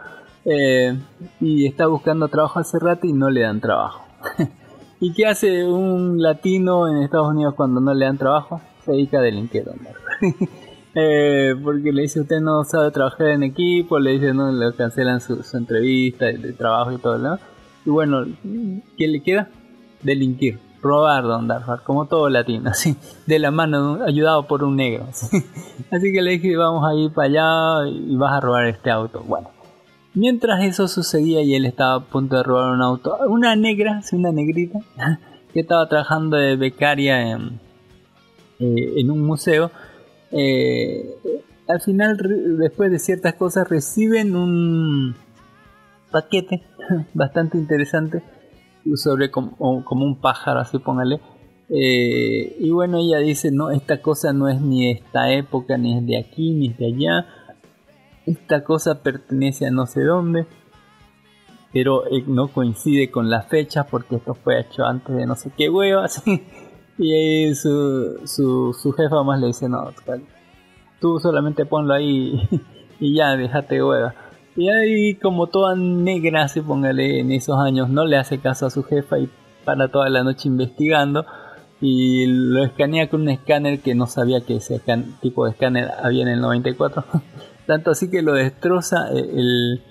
eh, y está buscando trabajo hace rato y no le dan trabajo. [laughs] ¿Y qué hace un latino en Estados Unidos cuando no le dan trabajo? Se dedica a delinquir. [laughs] Eh, porque le dice usted no sabe trabajar en equipo, le dice no, le cancelan su, entrevista de, trabajo y todo, ¿no? Y bueno, ¿qué le queda? Delinquir, robar, don Darfar, como todo latino, [laughs] así, de la mano, ayudado por un negro. [laughs] Así, Así que le dije, vamos a ir para allá y vas a robar este auto. Bueno, mientras eso sucedía y él estaba a punto de robar un auto, una negra, una negrita, [laughs] que estaba trabajando de becaria en, eh, en un museo, eh, al final, después de ciertas cosas, reciben un paquete [laughs] bastante interesante sobre como un pájaro, así póngale. Eh, y bueno, ella dice, no, esta cosa no es ni de esta época, ni es de aquí, ni es de allá. Esta cosa pertenece a no sé dónde. Pero eh, no coincide con las fechas porque esto fue hecho antes de no sé qué huevo, [laughs] así. Y ahí su, su, su jefa más le dice, no, tú solamente ponlo ahí [laughs] y ya, déjate hueva. Y ahí como toda negra, se póngale en esos años, no le hace caso a su jefa y para toda la noche investigando y lo escanea con un escáner que no sabía que ese tipo de escáner había en el 94. [laughs] Tanto así que lo destroza eh, el,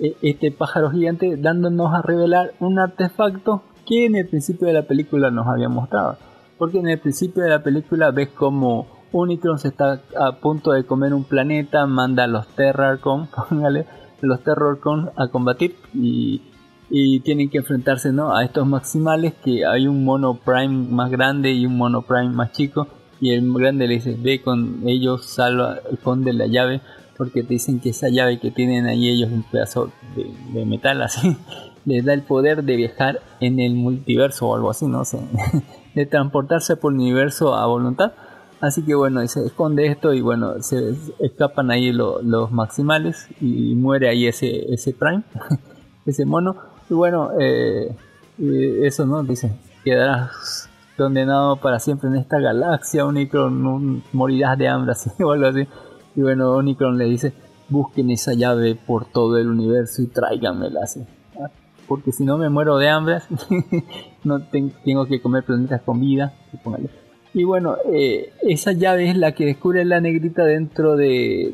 e, este pájaro gigante dándonos a revelar un artefacto que en el principio de la película nos había mostrado. Porque en el principio de la película ves como Unicron se está a punto de comer un planeta, manda a los Terrorcon, [laughs] póngale, los Terrorcon a combatir y, tienen que enfrentarse ¿no? a estos maximales que hay un mono prime más grande y un mono prime más chico y el grande le dice ve con ellos, salva, esconde la llave porque te dicen que esa llave que tienen ahí ellos un pedazo de, de metal así les da el poder de viajar en el multiverso o algo así, no sé, [laughs] de transportarse por el universo a voluntad. Así que bueno, se esconde esto y bueno, se escapan ahí los maximales y muere ahí ese, ese Prime, [laughs] ese mono. Y bueno, eh, eso no, dice, quedarás condenado para siempre en esta galaxia, Unicron, morirás de hambre, [laughs] así o algo así. Y bueno, Unicron le dice, busquen esa llave por todo el universo y tráiganmela así porque si no me muero de hambre, [laughs] no tengo que comer planetas con vida. Y bueno, eh, esa llave es la que descubre la negrita dentro de,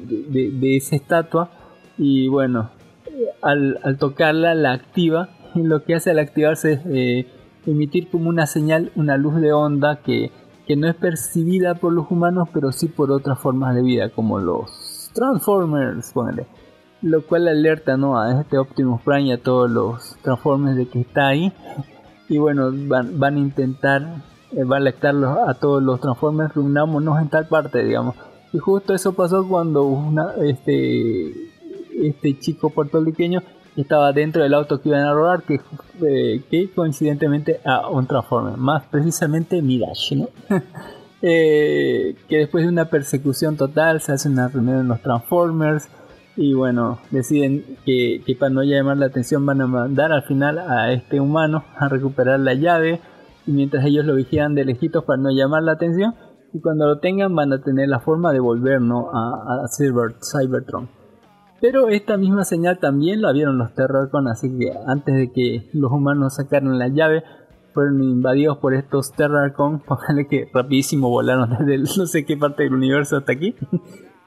esa estatua. Y bueno, eh, al, tocarla la activa. [laughs] Lo que hace al activarse es eh, emitir como una señal, una luz de onda que, que no es percibida por los humanos, pero sí por otras formas de vida, como los Transformers, lo cual alerta ¿no? a este Optimus Prime y a todos los Transformers de que está ahí. Y bueno, van, van a intentar, eh, va a alertarlos a todos los Transformers, reunámonos en tal parte, digamos. Y justo eso pasó cuando una, este, este chico puertorriqueño estaba dentro del auto que iban a robar, que, eh, que coincidentemente a un Transformer, más precisamente Mirage, ¿no? [laughs] eh, que después de una persecución total se hace una reunión en los Transformers y bueno, deciden que, para no llamar la atención van a mandar al final a este humano a recuperar la llave y mientras ellos lo vigilan de lejitos para no llamar la atención y cuando lo tengan van a tener la forma de volver a, a Cyber, Cybertron. Pero esta misma señal también la vieron los Terrorcon, así que antes de que los humanos sacaran la llave, fueron invadidos por estos Terrorcon, [laughs] póngale que rapidísimo volaron desde no sé qué parte del universo hasta aquí.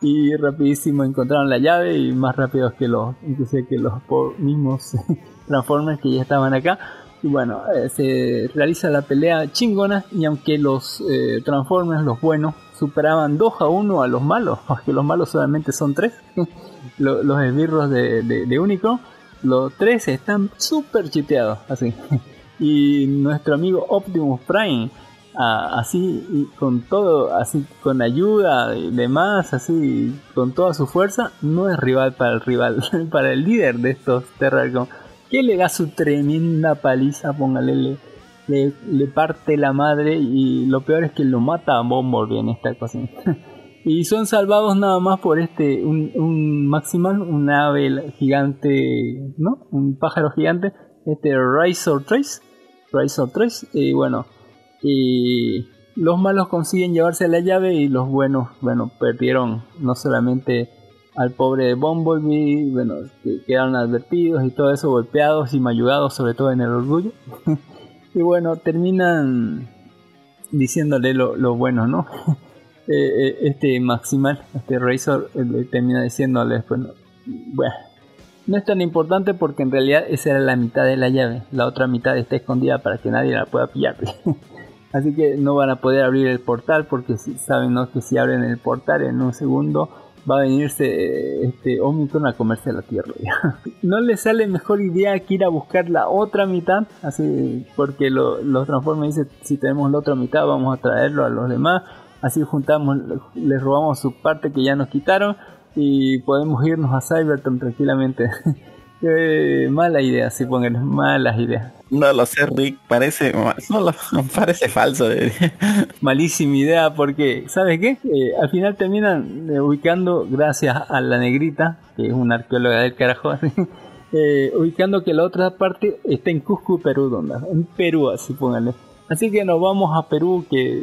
Y rapidísimo encontraron la llave y más rápidos que los inclusive que los mismos [laughs] Transformers que ya estaban acá. Y bueno eh, se realiza la pelea chingona y aunque los eh, Transformers los buenos superaban 2 a 1 a los malos [laughs] porque los malos solamente son 3 [laughs] los, esbirros de, de, los 3 están súper chiteados así. Y nuestro amigo Optimus Prime así con todo, así con ayuda y demás, así con toda su fuerza, no es rival para el rival, [laughs] para el líder de estos Terrarcon, que le da su tremenda paliza, póngale, le, parte la madre y lo peor es que lo mata a Bumblebee en esta cosa. [laughs] y son salvados nada más por este, un, un Maximal, un ave gigante, ¿no? Un pájaro gigante, este Razor Trace, Razor Trace, y bueno, y los malos consiguen llevarse la llave y los buenos, bueno, perdieron no solamente al pobre Bumblebee, bueno, que quedaron advertidos y todo eso, golpeados y mayugados, sobre todo en el orgullo. [laughs] y bueno, terminan diciéndole lo, bueno, ¿no? [laughs] Eh, eh, este Maximal, este Razor, termina diciéndole, bueno, bueno, no es tan importante porque en realidad esa era la mitad de la llave, la otra mitad está escondida para que nadie la pueda pillar. [laughs] Así que no van a poder abrir el portal porque saben que si abren el portal en un segundo va a venirse este Omicron a comerse la Tierra. [laughs] no les sale mejor idea que ir a buscar la otra mitad, así porque lo, los Transformers dicen si tenemos la otra mitad vamos a traerlo a los demás, así juntamos, les robamos su parte que ya nos quitaron y podemos irnos a Cybertron tranquilamente. [laughs] mala idea, si pongan malas ideas. No lo sé, Rick, parece, no lo, parece falso. [laughs] Malísima idea porque, ¿sabes qué? Eh, al final terminan eh, ubicando, gracias a la negrita, que es una arqueóloga del carajo, [laughs] eh, ubicando que la otra parte está en Cusco, Perú, en Perú, así pónganle. Así que nos vamos a Perú, que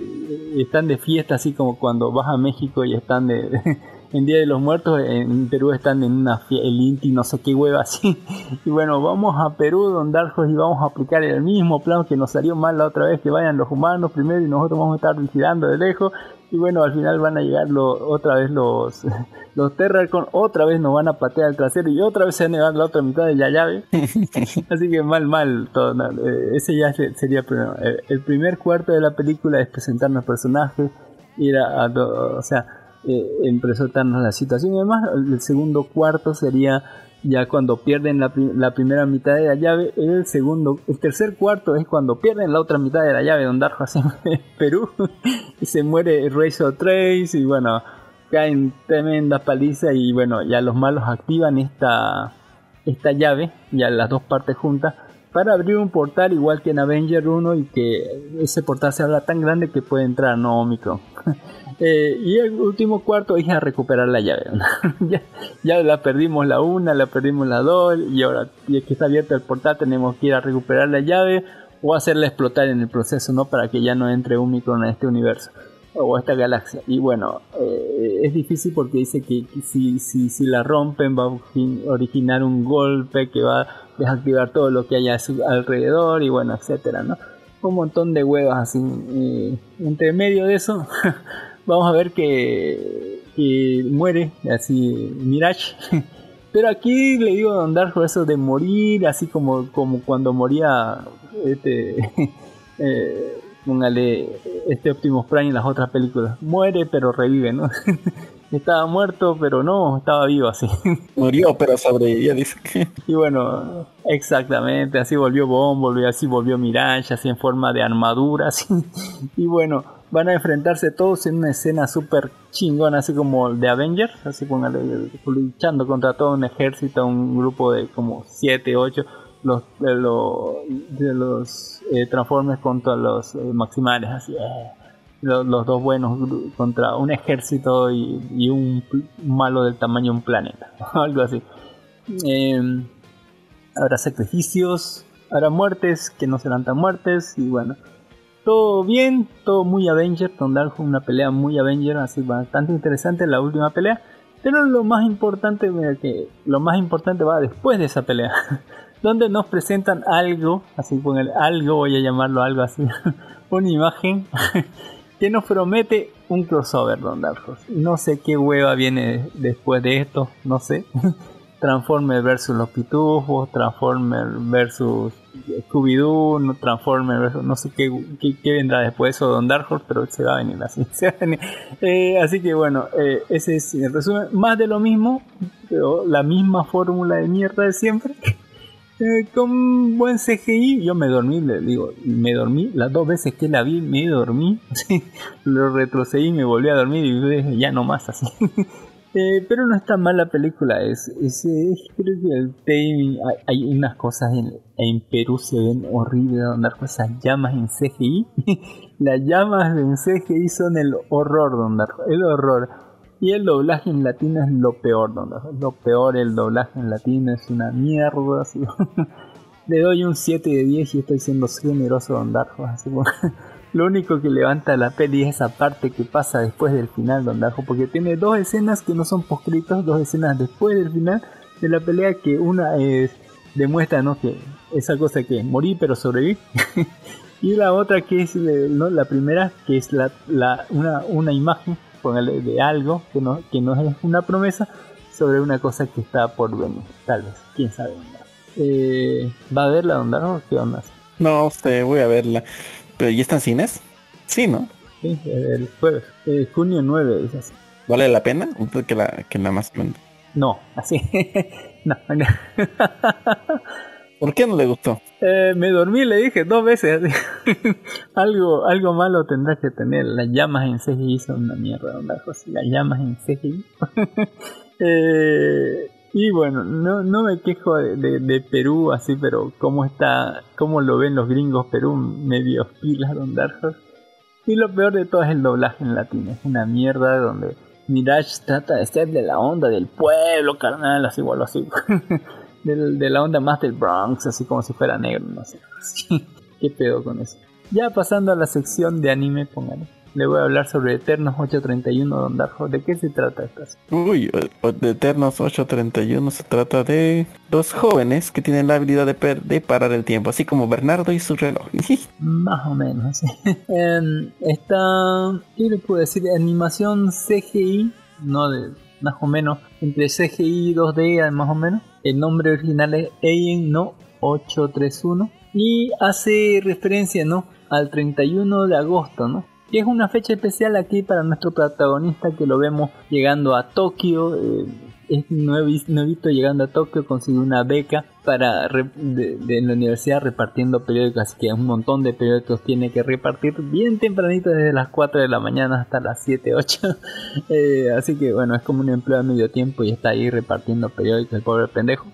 están de fiesta, así como cuando vas a México y están de, [laughs] en Día de los Muertos en Perú están en una el Inti no sé qué hueva [laughs] así. Y bueno vamos a Perú Don Darjos y vamos a aplicar el mismo plan que nos salió mal la otra vez que vayan los humanos primero y nosotros vamos a estar vigilando de lejos. Y bueno al final van a llegar lo- otra vez los [laughs] los Terracon otra vez nos van a patear el trasero y otra vez se van a llevar la otra mitad de la llave. [laughs] Así que mal mal todo no, eh, ese ya se- sería el. El- primer cuarto de la película es presentarnos personajes ir a, a o sea eh, en presentarnos la situación. Y demás el segundo cuarto sería ya cuando pierden la, pri- la primera mitad de la llave. El segundo el tercer cuarto es cuando pierden la otra mitad de la llave donde Darjo. [laughs] Hace en Perú. Y se muere Razor Trace y bueno caen tremenda paliza y bueno ya los malos activan esta esta llave ya las dos partes juntas para abrir un portal igual que en Avenger 1 y que ese portal se habla tan grande que puede entrar no Omicron [laughs] Eh, y el último cuarto es a recuperar la llave. [laughs] ya, ya la perdimos la una, la perdimos la dos, y ahora y es que está abierto el portal tenemos que ir a recuperar la llave o hacerla explotar en el proceso, ¿no? Para que ya no entre un micron a este universo o esta galaxia. Y bueno, eh, es difícil porque dice que si, si, si la rompen va a origi- originar un golpe que va a desactivar todo lo que haya a su alrededor y bueno, etcétera, ¿no? Un montón de huevas así. eh, entre medio de eso, [laughs] vamos a ver que, que muere así Mirage. [laughs] Pero aquí le digo a Don Darjo eso de morir, así como, como cuando moría este, [laughs] eh, póngale, este Optimus Prime en las otras películas. Muere pero revive, ¿no? [laughs] estaba muerto pero no, estaba vivo así. [laughs] Murió, pero sobrevivió, dice que. [laughs] Y bueno, exactamente, así volvió Bumblebee, así volvió Mirage, así en forma de armadura, [laughs] así. Y bueno, van a enfrentarse todos en una escena súper chingona, así como de Avengers, así póngale, luchando contra todo un ejército, un grupo de como 7, 8, los, de los, de los eh, Transformers contra los eh, Maximales, así. eh. Los, los dos buenos contra un ejército y, y un malo del tamaño de un planeta, [laughs] algo así. Eh, habrá sacrificios, habrá muertes que no serán tan muertes y bueno, todo bien, todo muy Avenger, Don Darjo una pelea muy Avenger, así bastante interesante la última pelea, pero lo más importante, mira que lo más importante va después de esa pelea, [laughs] donde nos presentan algo, así con el algo, voy a llamarlo algo así, [laughs] una imagen que nos promete un crossover, Don Darjos. No sé qué hueva viene después de esto, no sé. [laughs] Transformers versus los pitufos, Transformers versus Scooby-Doo, Transformers versus no sé qué, qué, vendrá después de eso Don Dark pero se va a venir así. [laughs] Eh, así que bueno, eh, ese es el resumen. Más de lo mismo, pero la misma fórmula de mierda de siempre. [laughs] Eh, con buen CGI, yo me dormí, le digo, me dormí, las dos veces que la vi me dormí, [laughs] sí, lo retrocedí, me volví a dormir y dije, ya no más así. [laughs] Eh, pero no es tan mala película, es, es, es- creo que el timing, hay, hay unas cosas en, en Perú se ven horribles, donde esas llamas en CGI, [laughs] las llamas en CGI son el horror, donde el horror. Y el doblaje en latino es lo peor, donde lo peor, el doblaje en latino es una mierda. [laughs] Le doy un 7 de 10 y estoy siendo generoso Don Darjo. [laughs] Lo único que levanta la peli es esa parte que pasa después del final Don Darjo. Porque tiene dos escenas que no son poscritos, dos escenas después del final de la pelea que una es demuestra ¿no? que esa cosa que morí pero sobreviví. [laughs] y la otra que es eh, ¿no? la primera que es la, la- una, una imagen póngale, de algo que no, que no es una promesa sobre una cosa que está por venir. Tal vez, quién sabe. Eh, ¿Va a verla Don Darjo? ¿Qué onda? No sé, voy a verla. ¿Pero ya están cines? Sí, ¿no? Sí, el jueves, eh, junio 9, es así. ¿Vale la pena? Que la, que la más No, así. [laughs] no, no. [laughs] ¿Por qué no le gustó? Eh, me dormí, le dije dos veces. [laughs] algo, algo malo tendrá que tener. Las llamas en CGI son una mierda, Darjo, sí, Las llamas en CGI. [laughs] Eh, y bueno, no, no me quejo de, de- de Perú así, pero cómo está, cómo lo ven los gringos Perú, medio pilas Don Darjo. Y lo peor de todo es el doblaje en latino. Es una mierda donde Mirage trata de ser de la onda del pueblo, carnal, así igual así. [laughs] Del- de la onda más del Bronx, así como si fuera negro, no sé. [laughs] ¿Qué pedo con eso? Ya pasando a la sección de anime, póngale. le voy a hablar sobre Eternos 831 Don Darjo. ¿De qué se trata esto? Uy, o de Eternos 831 se trata de dos jóvenes que tienen la habilidad de, per- de parar el tiempo, así como Bernardo y su reloj. [laughs] Más o menos. sí. [laughs] Esta, ¿qué le puedo decir? Animación CGI, no de más o menos, entre CGI y 2D más o menos. El nombre original es Alien No 831 y hace referencia, ¿no? Al 31 de agosto, ¿no? Que es una fecha especial aquí para nuestro protagonista que lo vemos llegando a Tokio. eh, [laughs] es nuevi- nuevito llegando a Tokio, consiguió una beca para de, la universidad repartiendo periódicos, así que un montón de periódicos tiene que repartir bien tempranito desde las 4 de la mañana hasta las 7, 8. [laughs] Eh, así que bueno, es como un empleo a medio tiempo y está ahí repartiendo periódicos el pobre pendejo.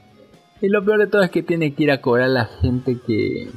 Y lo peor de todo es que tiene que ir a cobrar a la gente que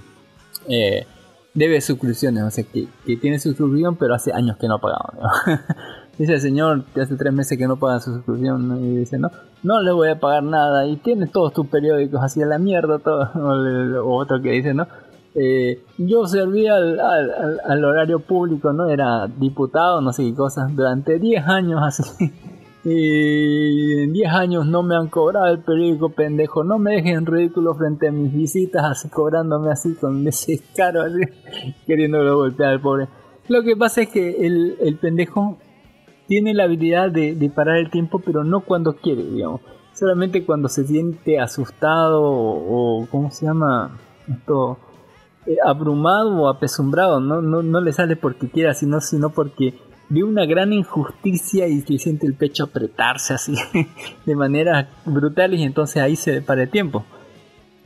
eh, debe suscripciones, o sea, que, que tiene suscripción pero hace años que no ha pagado. ¿no? [laughs] Dice señor hace tres meses que no paga su suscripción y dice, no, no le voy a pagar nada y tiene todos tus periódicos así a la mierda, todo. [laughs] O, otro que dice, ¿no? Eh, yo servía al, al- al- horario público, ¿no? Era diputado, no sé qué cosas, durante 10 años así. [laughs] Y en 10 años no me han cobrado el periódico, pendejo. No me dejen ridículo frente a mis visitas, así cobrándome así con [laughs] ese caro, así, queriéndolo golpear al pobre. Lo que pasa es que el, el pendejo tiene la habilidad de, parar el tiempo, pero no cuando quiere, digamos. Solamente cuando se siente asustado o, o ¿cómo se llama? Esto, eh, abrumado o apesumbrado. ¿no? No, no le sale porque quiera, sino, sino porque ve una gran injusticia y se siente el pecho apretarse así [laughs] de manera brutal y entonces ahí se para el tiempo.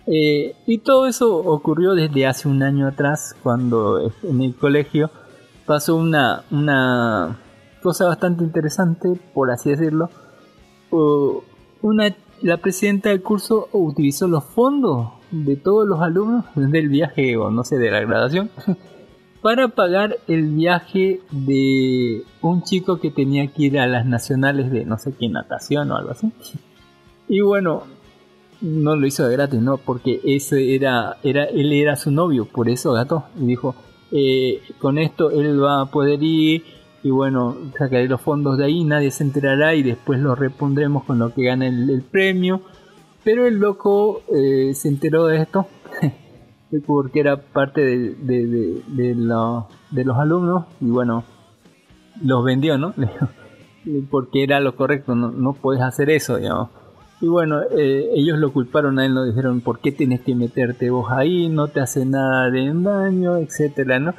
Eh, y todo eso ocurrió desde hace un año atrás, cuando en el colegio pasó una, una cosa bastante interesante, por así decirlo. Uh, una, la presidenta del curso utilizó los fondos de todos los alumnos del viaje, o no sé, de la graduación, [laughs] para pagar el viaje de un chico que tenía que ir a las nacionales de no sé qué natación o algo así. [laughs] Y bueno, no lo hizo de gratis, ¿no? Porque ese era, era, él era su novio, por eso gato. Y dijo, eh, con esto él va a poder ir y bueno, sacaré los fondos de ahí, nadie se enterará y después los repondremos con lo que gana el, premio. Pero el loco eh, se enteró de esto [laughs] porque era parte de, de, de, de lo- de los alumnos y bueno, los vendió, ¿no? [laughs] porque era lo correcto, no, no puedes hacer eso, digamos. Y bueno, eh, ellos lo culparon a él, nos dijeron, ¿por qué tienes que meterte vos ahí? No te hace nada de daño, etcétera, ¿no?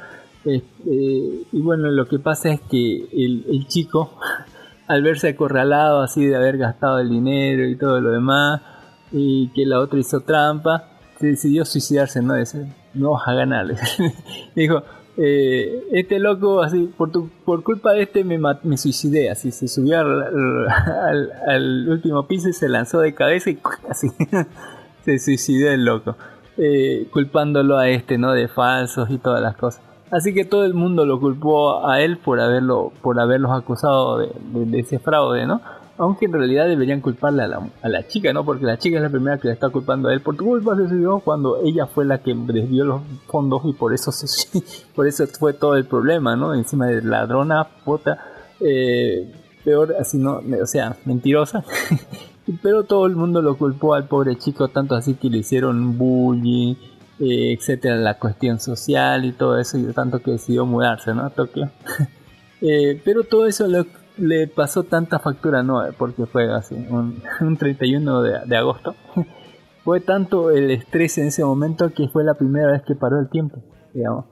Este, y bueno, lo que pasa es que el, chico, [laughs] al verse acorralado así de haber gastado el dinero y todo lo demás, y que la otra hizo trampa, se decidió suicidarse, ¿no? Dice, no vas a ganar. [laughs] Dijo, eh, este loco, así, por, tu, por culpa de este me, me suicidé, así, se subió al último piso y se lanzó de cabeza y así, [laughs] se suicidó el loco, eh, culpándolo a este, ¿no? De falsos y todas las cosas. Así que todo el mundo lo culpó a él por haberlo, por haberlos acusado de, ese fraude, ¿no? Aunque en realidad deberían culparle a la, a la chica, ¿no? Porque la chica es la primera que le está culpando a él. Por tu culpa se suicidó cuando ella fue la que desvió los fondos y por eso se [laughs] por eso fue todo el problema, ¿no? Encima de ladrona, puta, eh, peor, así no, o sea, mentirosa. [laughs] Pero todo el mundo lo culpó al pobre chico, tanto así que le hicieron bullying, eh, etcétera, la cuestión social y todo eso, y tanto que decidió mudarse, ¿no? A Tokio. [laughs] Eh, pero todo eso le, le pasó tanta factura, ¿no? Porque fue así, un, [laughs] un 31 de, de agosto. [laughs] fue tanto el estrés en ese momento que fue la primera vez que paró el tiempo, digamos.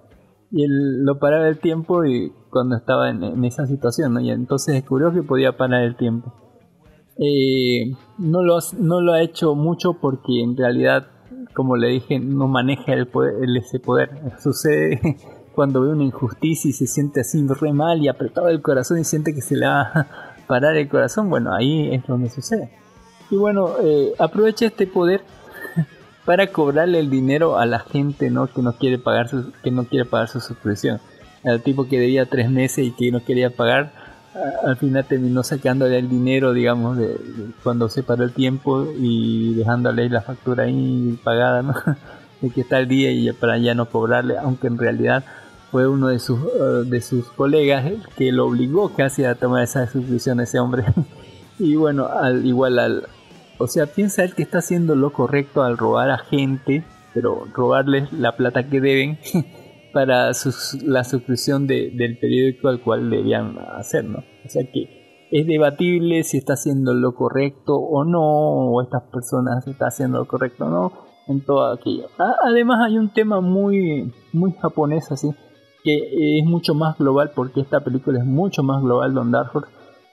Y él lo paraba el tiempo y cuando estaba en, en esa situación, ¿no? Y entonces descubrió que podía parar el tiempo. Eh, no, lo, no lo ha hecho mucho porque en realidad, como le dije, no maneja el poder, ese poder. Sucede [laughs] cuando ve una injusticia y se siente así re mal y apretado el corazón y siente que se le va a [laughs] parar el corazón. Bueno, ahí es donde sucede. Y bueno, eh, aprovecha este poder [laughs] para cobrarle el dinero a la gente ¿no? que no quiere pagar su, que no quiere pagar su suscripción. Al tipo que debía tres meses y que no quería pagar, al final terminó sacándole el dinero, digamos, de, cuando se paró el tiempo y dejándole la factura ahí pagada, ¿no? [laughs] De que está el día y para ya no cobrarle, aunque en realidad fue uno de sus, eh, de sus colegas el que lo obligó casi a tomar esa suscripción ese hombre. [laughs] y bueno, al, igual al... O sea, piensa él que está haciendo lo correcto al robar a gente, pero robarles la plata que deben [laughs] para sus, la suscripción de, del periódico al cual debían hacer, ¿no? O sea que es debatible si está haciendo lo correcto o no, o estas personas están haciendo lo correcto o no, en todo aquello. Ah, además hay un tema muy, muy japonés así, que es mucho más global, porque esta película es mucho más global, Don Dark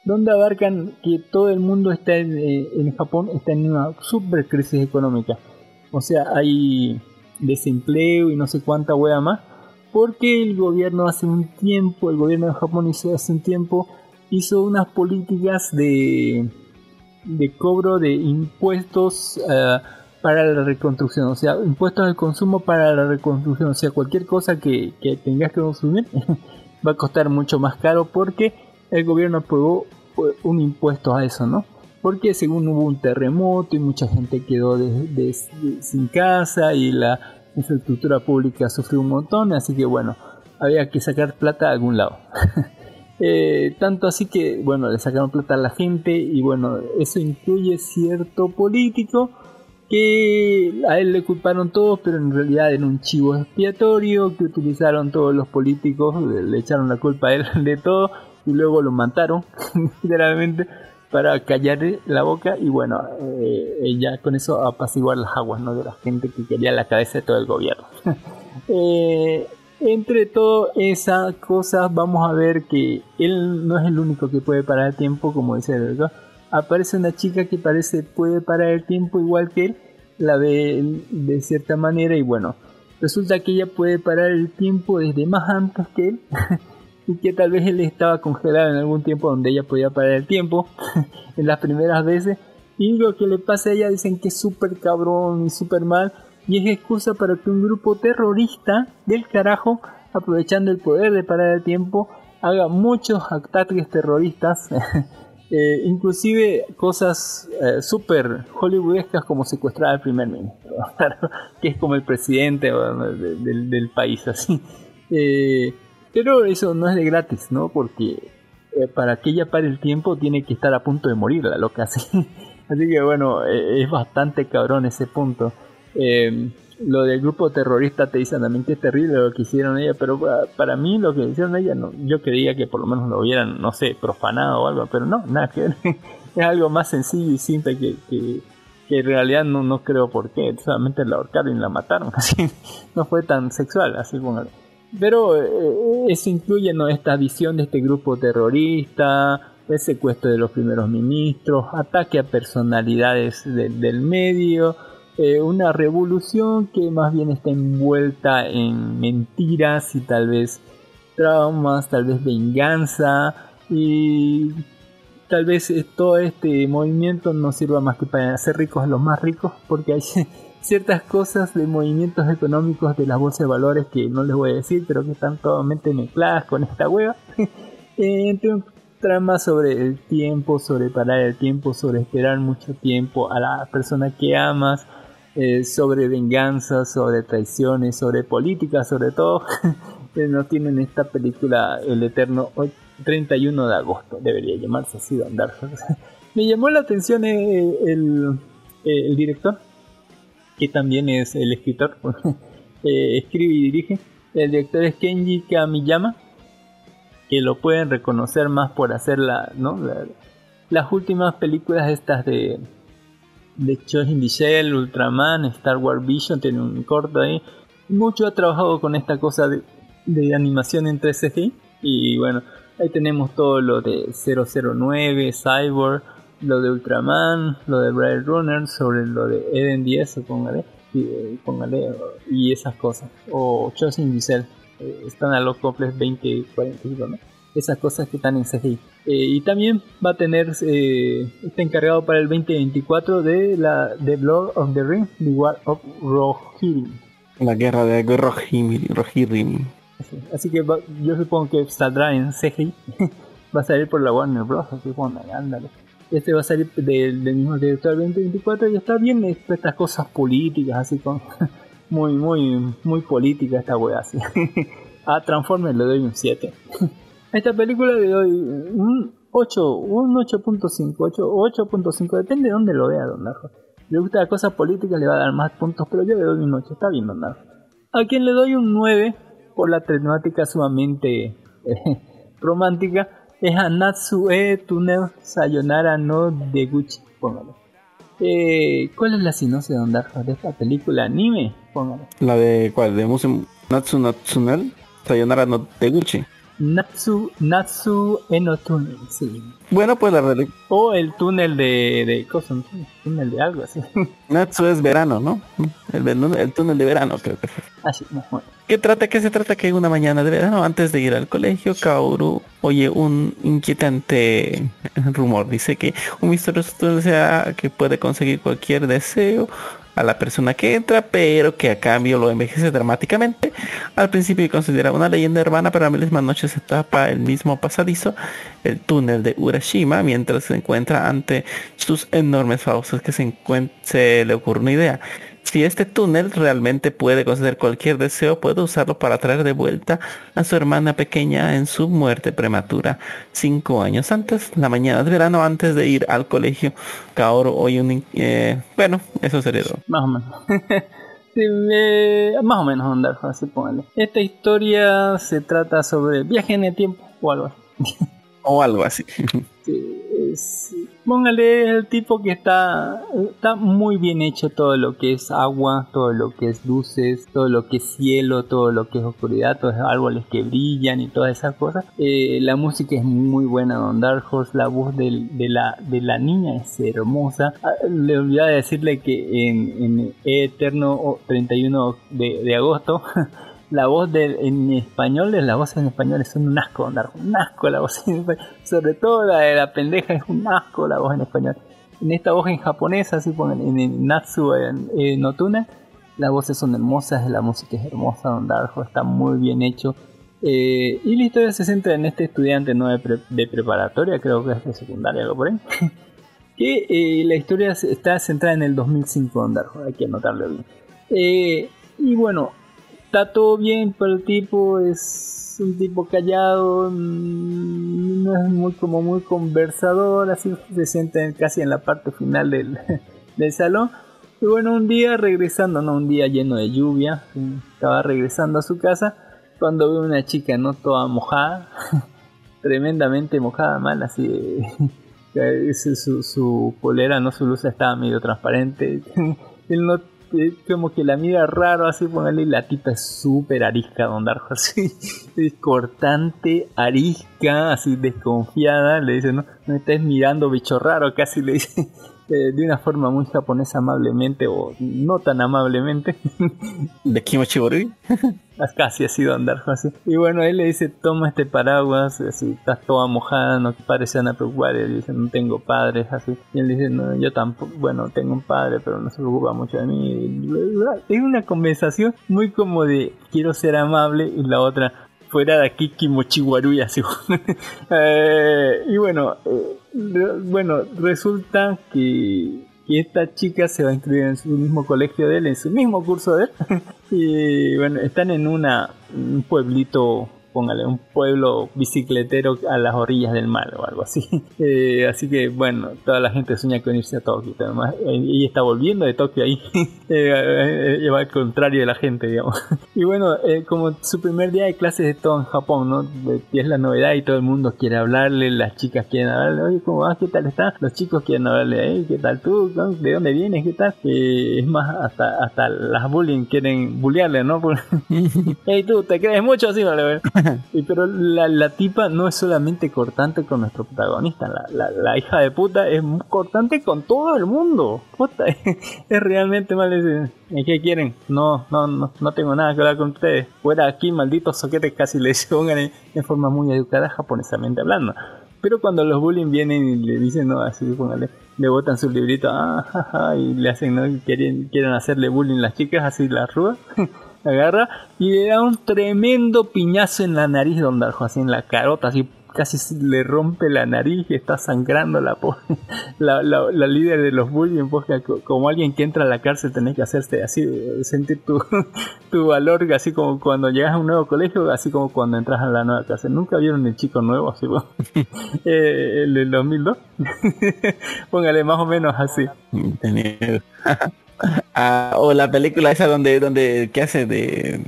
donde abarcan que todo el mundo está en, eh, en Japón, está en una super crisis económica. O sea, hay desempleo y no sé cuánta wea más porque el gobierno hace un tiempo, el gobierno de Japón hizo hace un tiempo, hizo unas políticas de, de cobro de impuestos eh, para la reconstrucción, o sea, impuestos al consumo para la reconstrucción, o sea, cualquier cosa que, que tengas que consumir [laughs] va a costar mucho más caro porque el gobierno aprobó eh, un impuesto a eso, ¿no? Porque según hubo un terremoto y mucha gente quedó sin casa y la infraestructura pública sufrió un montón, así que bueno, había que sacar plata a algún lado. [laughs] Eh, tanto así que, bueno, le sacaron plata a la gente y bueno, eso incluye cierto político que a él le culparon todos, pero en realidad era un chivo expiatorio que utilizaron todos los políticos, le, echaron la culpa a él [laughs] de todo y luego lo mataron, [laughs] literalmente para callar la boca y bueno, eh, ya con eso apaciguar las aguas ¿no? de la gente que quería la cabeza de todo el gobierno. [laughs] eh, entre todas esas cosas vamos a ver que él no es el único que puede parar el tiempo, como dice el. Aparece una chica que parece puede parar el tiempo igual que él, la ve de cierta manera y bueno, resulta que ella puede parar el tiempo desde más antes que él. [laughs] y que tal vez él estaba congelado en algún tiempo donde ella podía parar el tiempo [laughs] en las primeras veces y lo que le pasa a ella dicen que es súper cabrón y súper mal y es excusa para que un grupo terrorista del carajo aprovechando el poder de parar el tiempo haga muchos ataques terroristas [laughs] eh, inclusive cosas eh, súper hollywoodescas como secuestrar al primer ministro [laughs] que es como el presidente del, del, país así. Eh, pero eso no es de gratis, ¿no? Porque eh, para que ella pare el tiempo tiene que estar a punto de morir la loca [laughs] así. Así que bueno, eh, es bastante cabrón ese punto. Em, lo del grupo terrorista te dicen también que es terrible lo que hicieron ella, pero para, mí lo que hicieron ella, no, yo quería que por lo menos lo hubieran, no sé, profanado o algo, pero no, nada que [laughs] es algo más sencillo y simple que, que, en realidad no, no creo por qué, solamente la ahorcaron y la mataron, [laughs] así, no fue tan sexual, así como pero eh, eso incluye ¿no? esta visión de este grupo terrorista, el secuestro de los primeros ministros, ataque a personalidades del medio, eh, una revolución que más bien está envuelta en mentiras y tal vez traumas, tal vez venganza y tal vez todo este movimiento no sirva más que para hacer ricos a los más ricos porque hay [laughs] ciertas cosas de movimientos económicos de la bolsa de valores que no les voy a decir, pero que están totalmente mezcladas con esta hueva. Eh, [laughs] entre un trama sobre el tiempo, sobre parar el tiempo, sobre esperar mucho tiempo a la persona que amas, eh, sobre venganza, sobre traiciones, sobre política, sobre todo. [laughs] nos tienen esta película El Eterno 31 de agosto, debería llamarse así, andar. [laughs] Me llamó la atención eh, el, el director que también es el escritor, [laughs] eh, escribe y dirige. El director es Kenji Kamiyama, que lo pueden reconocer más por hacer la, las últimas películas estas de de Chojin Shell, Ultraman, Star Wars Vision, tiene un corto ahí. Mucho ha trabajado con esta cosa de, de animación en 3CG y bueno, ahí tenemos todo lo de 009, Cyborg, lo de Ultraman, lo de Blade Runner, sobre lo de Eden 10, póngale, y, eh, póngale, y esas cosas. O Chosen Giselle, eh, están a los complex 20, 40, ¿no? Esas cosas que están en CGI. Eh, y también va a tener, está encargado para el 2024 de la de Blood of the Ring, The War of Rohirrim. La guerra de Rohirrim. Así, así que yo supongo que saldrá en CGI. [laughs] va a salir por la Warner Bros. Así bueno, ándale este va a salir del, mismo director 2024 y está bien estas cosas políticas así con [laughs] muy muy muy política esta wea así [laughs] A Transformers le doy un 7. A [laughs] esta película le doy un 8, un 8.5, 8, 8.5, depende de dónde lo vea Don Narjo. Le gusta la cosa política, le va a dar más puntos, pero yo le doy un 8, está bien Don Narjo. A quien le doy un 9 por la temática sumamente eh, romántica es a Natsue Tunnel Sayonara no de Gucci, póngalo. Eh, ¿Cuál es la sinopsis de Darjo de esta película anime? Póngalo. La de cuál, de Musu Natsu Natsunel, Sayonara no Teguchi. Natsu, Natsu Eno Tunnel, sí. Bueno, pues la realidad. O el túnel de, de cosa, un túnel de algo así. [laughs] Natsu es verano, ¿no? El, el túnel de verano, creo que. Así, bueno. ¿Qué trata? ¿Qué se trata? Que una mañana de verano, antes de ir al colegio, Kaoru oye un inquietante rumor. Dice que un misterioso túnel sea que puede conseguir cualquier deseo a la persona que entra, pero que a cambio lo envejece dramáticamente. Al principio considera una leyenda urbana, pero a la misma noche se tapa el mismo pasadizo, el túnel de Urashima, mientras se encuentra ante sus enormes fauces que se, se le ocurre una idea. Si este túnel realmente puede conceder cualquier deseo, puede usarlo para traer de vuelta a su hermana pequeña en su muerte prematura. Cinco años antes, la mañana de verano, antes de ir al colegio, Kaoru oye un... eh, bueno, eso sería todo. Más o menos. [laughs] Sí, eh, más o menos Don Darjo, así póngale. Esta historia se trata sobre viaje en el tiempo o algo así. O algo así. [laughs] Sí, es- el tipo que está está muy bien hecho todo lo que es agua, todo lo que es luces, todo lo que es cielo, todo lo que es oscuridad, todos esos árboles que brillan y todas esas cosas. Eh, la música es muy buena, Don Dark la voz de, la, de la niña es hermosa. Ah, Le olvidaba decirle que en, Eterno o 31 de, de agosto [laughs] la voz de, en español, las voces en español es un asco, andar, un asco la voz en español. [laughs] Sobre todo la de la pendeja es un asco la voz en español. En esta voz en japonés, así ponen en, el Natsu en, en Otuna, las voces son hermosas, la música es hermosa, Don Darjo está muy bien hecho. Eh, y la historia se centra en este estudiante no de, pre- de preparatoria, creo que es de secundaria, algo por ahí. [laughs] que eh, la historia está centrada en el 2005, Don Darjo, hay que anotarlo bien. Eh, y bueno, está todo bien, pero el tipo es un tipo callado, mm, no es muy como muy conversador, así se siente en- casi en la parte final del, [laughs] del salón. Y bueno, un día regresando, no un día lleno de lluvia, estaba regresando a su casa cuando ve una chica no toda mojada, [laughs] tremendamente mojada, mal, así [laughs] de- su, su polera, no su luz estaba medio transparente. Él no como que la mira raro así ponerle la tipa es súper arisca don Darjo [laughs] así cortante arisca así desconfiada le dice no me estés mirando bicho raro casi le dice [laughs] eh, de una forma muy japonesa amablemente o no tan amablemente De Kimochi Borui. [laughs] [laughs] casi así don Darjo así. Y bueno él le dice toma este paraguas así estás toda mojada no te parecen a preocupar y él dice no tengo padres así. Y él dice no yo tampoco bueno tengo un padre pero no se preocupa mucho de mí bla. es una conversación muy como de quiero ser amable y la otra fuera de aquí Kimochiwaruya así. [laughs] Eh, y bueno eh, bueno resulta que que esta chica se va a inscribir en su mismo colegio de él, en su mismo curso de él. [laughs] y bueno, están en una, un pueblito, póngale, un pueblo bicicletero a las orillas del mar o algo así. [laughs] Eh, así que bueno, toda la gente sueña con irse a Tokio. Además, eh, ella está volviendo de Tokio ahí. [laughs] eh, eh, va al contrario de la gente, digamos. [laughs] y bueno, eh, como su primer día de clases de todo en Japón, ¿no? Que es la novedad y todo el mundo quiere hablarle, las chicas quieren hablarle, oye, ¿cómo vas? ¿Qué tal está? Los chicos quieren hablarle, hey, ¿qué tal tú? ¿De dónde vienes? ¿Qué tal? Eh, es más, hasta, hasta las bullying quieren bullearle, ¿no? Hey, tú, ¿te crees mucho? así vale, [laughs] pero la, la tipa no es solamente cortante con nuestro protagonista, la, la, la hija de puta es cortante con todo el mundo. Puta, [laughs] es, realmente mal. es- ¿Qué quieren? No, no, no, no tengo nada que hablar con ustedes. Fuera aquí, malditos soquetes, casi le [laughs] pongan en, en forma muy educada, japonesamente hablando. Pero cuando los bullying vienen y le dicen, no, así, póngale, le botan su librito, ah, ja, ja, y le hacen, ¿no? Quieren, quieren hacerle bullying las chicas, así las rúas, agarra y le da un tremendo piñazo en la nariz, don Darjo, así en la carota, así, casi le rompe la nariz y está sangrando la, [laughs] la, la, la líder de los bullying, porque co- como alguien que entra a la cárcel tenés que hacerte así, eh, sentir tu, [laughs] tu valor, así como cuando llegas a un nuevo colegio, así como cuando entras a la nueva cárcel. ¿Nunca vieron el chico nuevo? Así, bueno? [laughs] Eh, el del 2002. Póngale más o menos así. Ah, o la película esa donde, donde, ¿qué hace de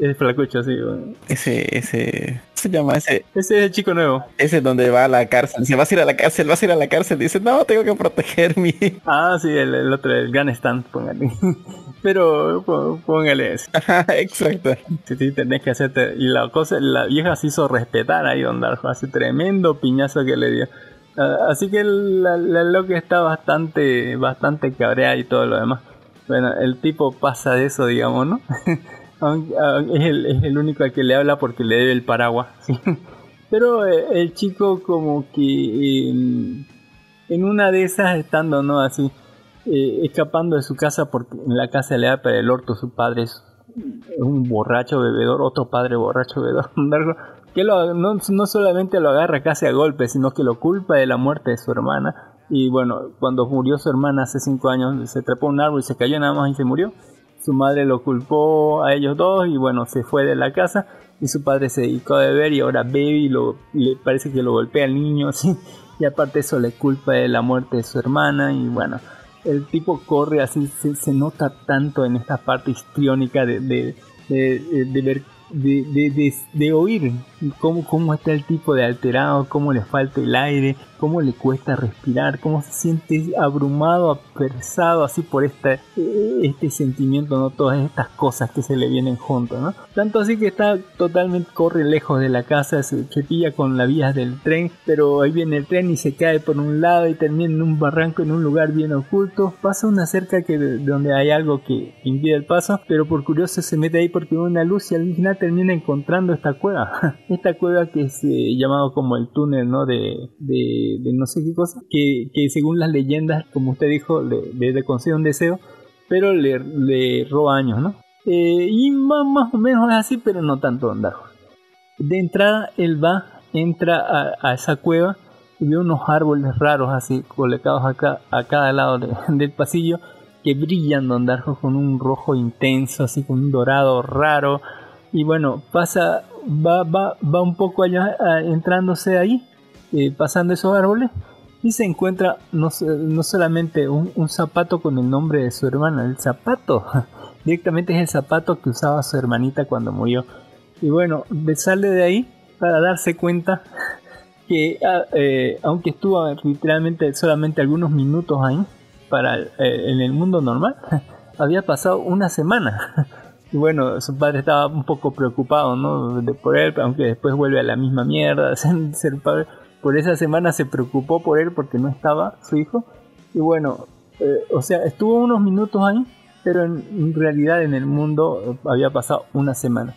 Es flacucho, bueno. ese, ese, ¿cómo se llama ese? Ese es el chico nuevo. Ese donde va a la cárcel, se vas a ir a la cárcel, vas a ir a la cárcel, dice, no, tengo que proteger mi... Ah, sí, el, el otro, el Gun Stand, póngale. [laughs] Pero pó- póngale eso. Exacto. Sí, sí, tenés que hacerte. Y la cosa, la vieja se hizo respetar ahí, Don Darjo. Hace tremendo piñazo que le dio. Ah, así que la, la loca está bastante, bastante cabreada y todo lo demás. Bueno, el tipo pasa de eso, digamos, ¿no? [laughs] Es, el, es el único al que le habla porque le debe el paraguas. [laughs] ¿sí? Pero eh, el chico como que eh, en una de esas estando, ¿no? Así, eh, escapando de su casa porque en la casa le da para el orto su padre es un borracho bebedor, otro padre borracho bebedor, [laughs] que lo- no, no solamente lo agarra casi a golpes, sino que lo culpa de la muerte de su hermana. Y bueno, cuando murió su hermana hace cinco años, se trepó un árbol y se cayó nada más y se murió. Su madre lo culpó a ellos dos y bueno, se fue de la casa y su padre se dedicó a beber y ahora bebe y lo, le parece que lo golpea al niño, [laughs] así. Y aparte eso le culpa de la muerte de su hermana y bueno, el tipo corre así, se, nota tanto en esta parte histriónica de, de, de, ver, de, de- de oír cómo, cómo está el tipo de alterado, cómo le falta el aire, cómo le cuesta respirar, cómo se siente abrumado, apresado así por esta, eh, este sentimiento, ¿no? Todas estas cosas que se le vienen juntos, ¿no? Tanto así que está totalmente, corre lejos de la casa, se, se pilla con las vías del tren, pero ahí viene el tren y se cae por un lado y termina en un barranco en un lugar bien oculto. Pasa una cerca que de- donde hay algo que impide el paso, pero por curioso se mete ahí porque ve una luz y al final termina encontrando esta cueva. [laughs] esta cueva que es eh, llamado como el túnel, ¿no? De, de, no sé qué cosa, que, que según las leyendas, como usted dijo, le, le, le concede un deseo, pero le, roba años, ¿no? Eh, y más, más o menos es así, pero no tanto, Don Darjo. De entrada, él va, entra a, a esa cueva y ve unos árboles raros así colocados acá a cada lado de- [laughs] del pasillo que brillan Don Darjo con un rojo intenso, así con un dorado raro. Y bueno, pasa, va, va, va un poco allá ah, entrándose ahí, eh, pasando esos árboles. Y se encuentra no, no solamente un, un zapato con el nombre de su hermana, el zapato [laughs] directamente es el zapato que usaba su hermanita cuando murió. Y bueno, sale de ahí para darse cuenta [laughs] que ah, eh, aunque estuvo literalmente solamente algunos minutos ahí para eh, en el mundo normal, [laughs] había pasado una semana. Y bueno, su padre estaba un poco preocupado, ¿no? De, por él, aunque después vuelve a la misma mierda, ser padre. Por esa semana se preocupó por él porque no estaba su hijo. Y bueno, eh, o sea, estuvo unos minutos ahí, pero en, en realidad en el mundo eh, había pasado una semana.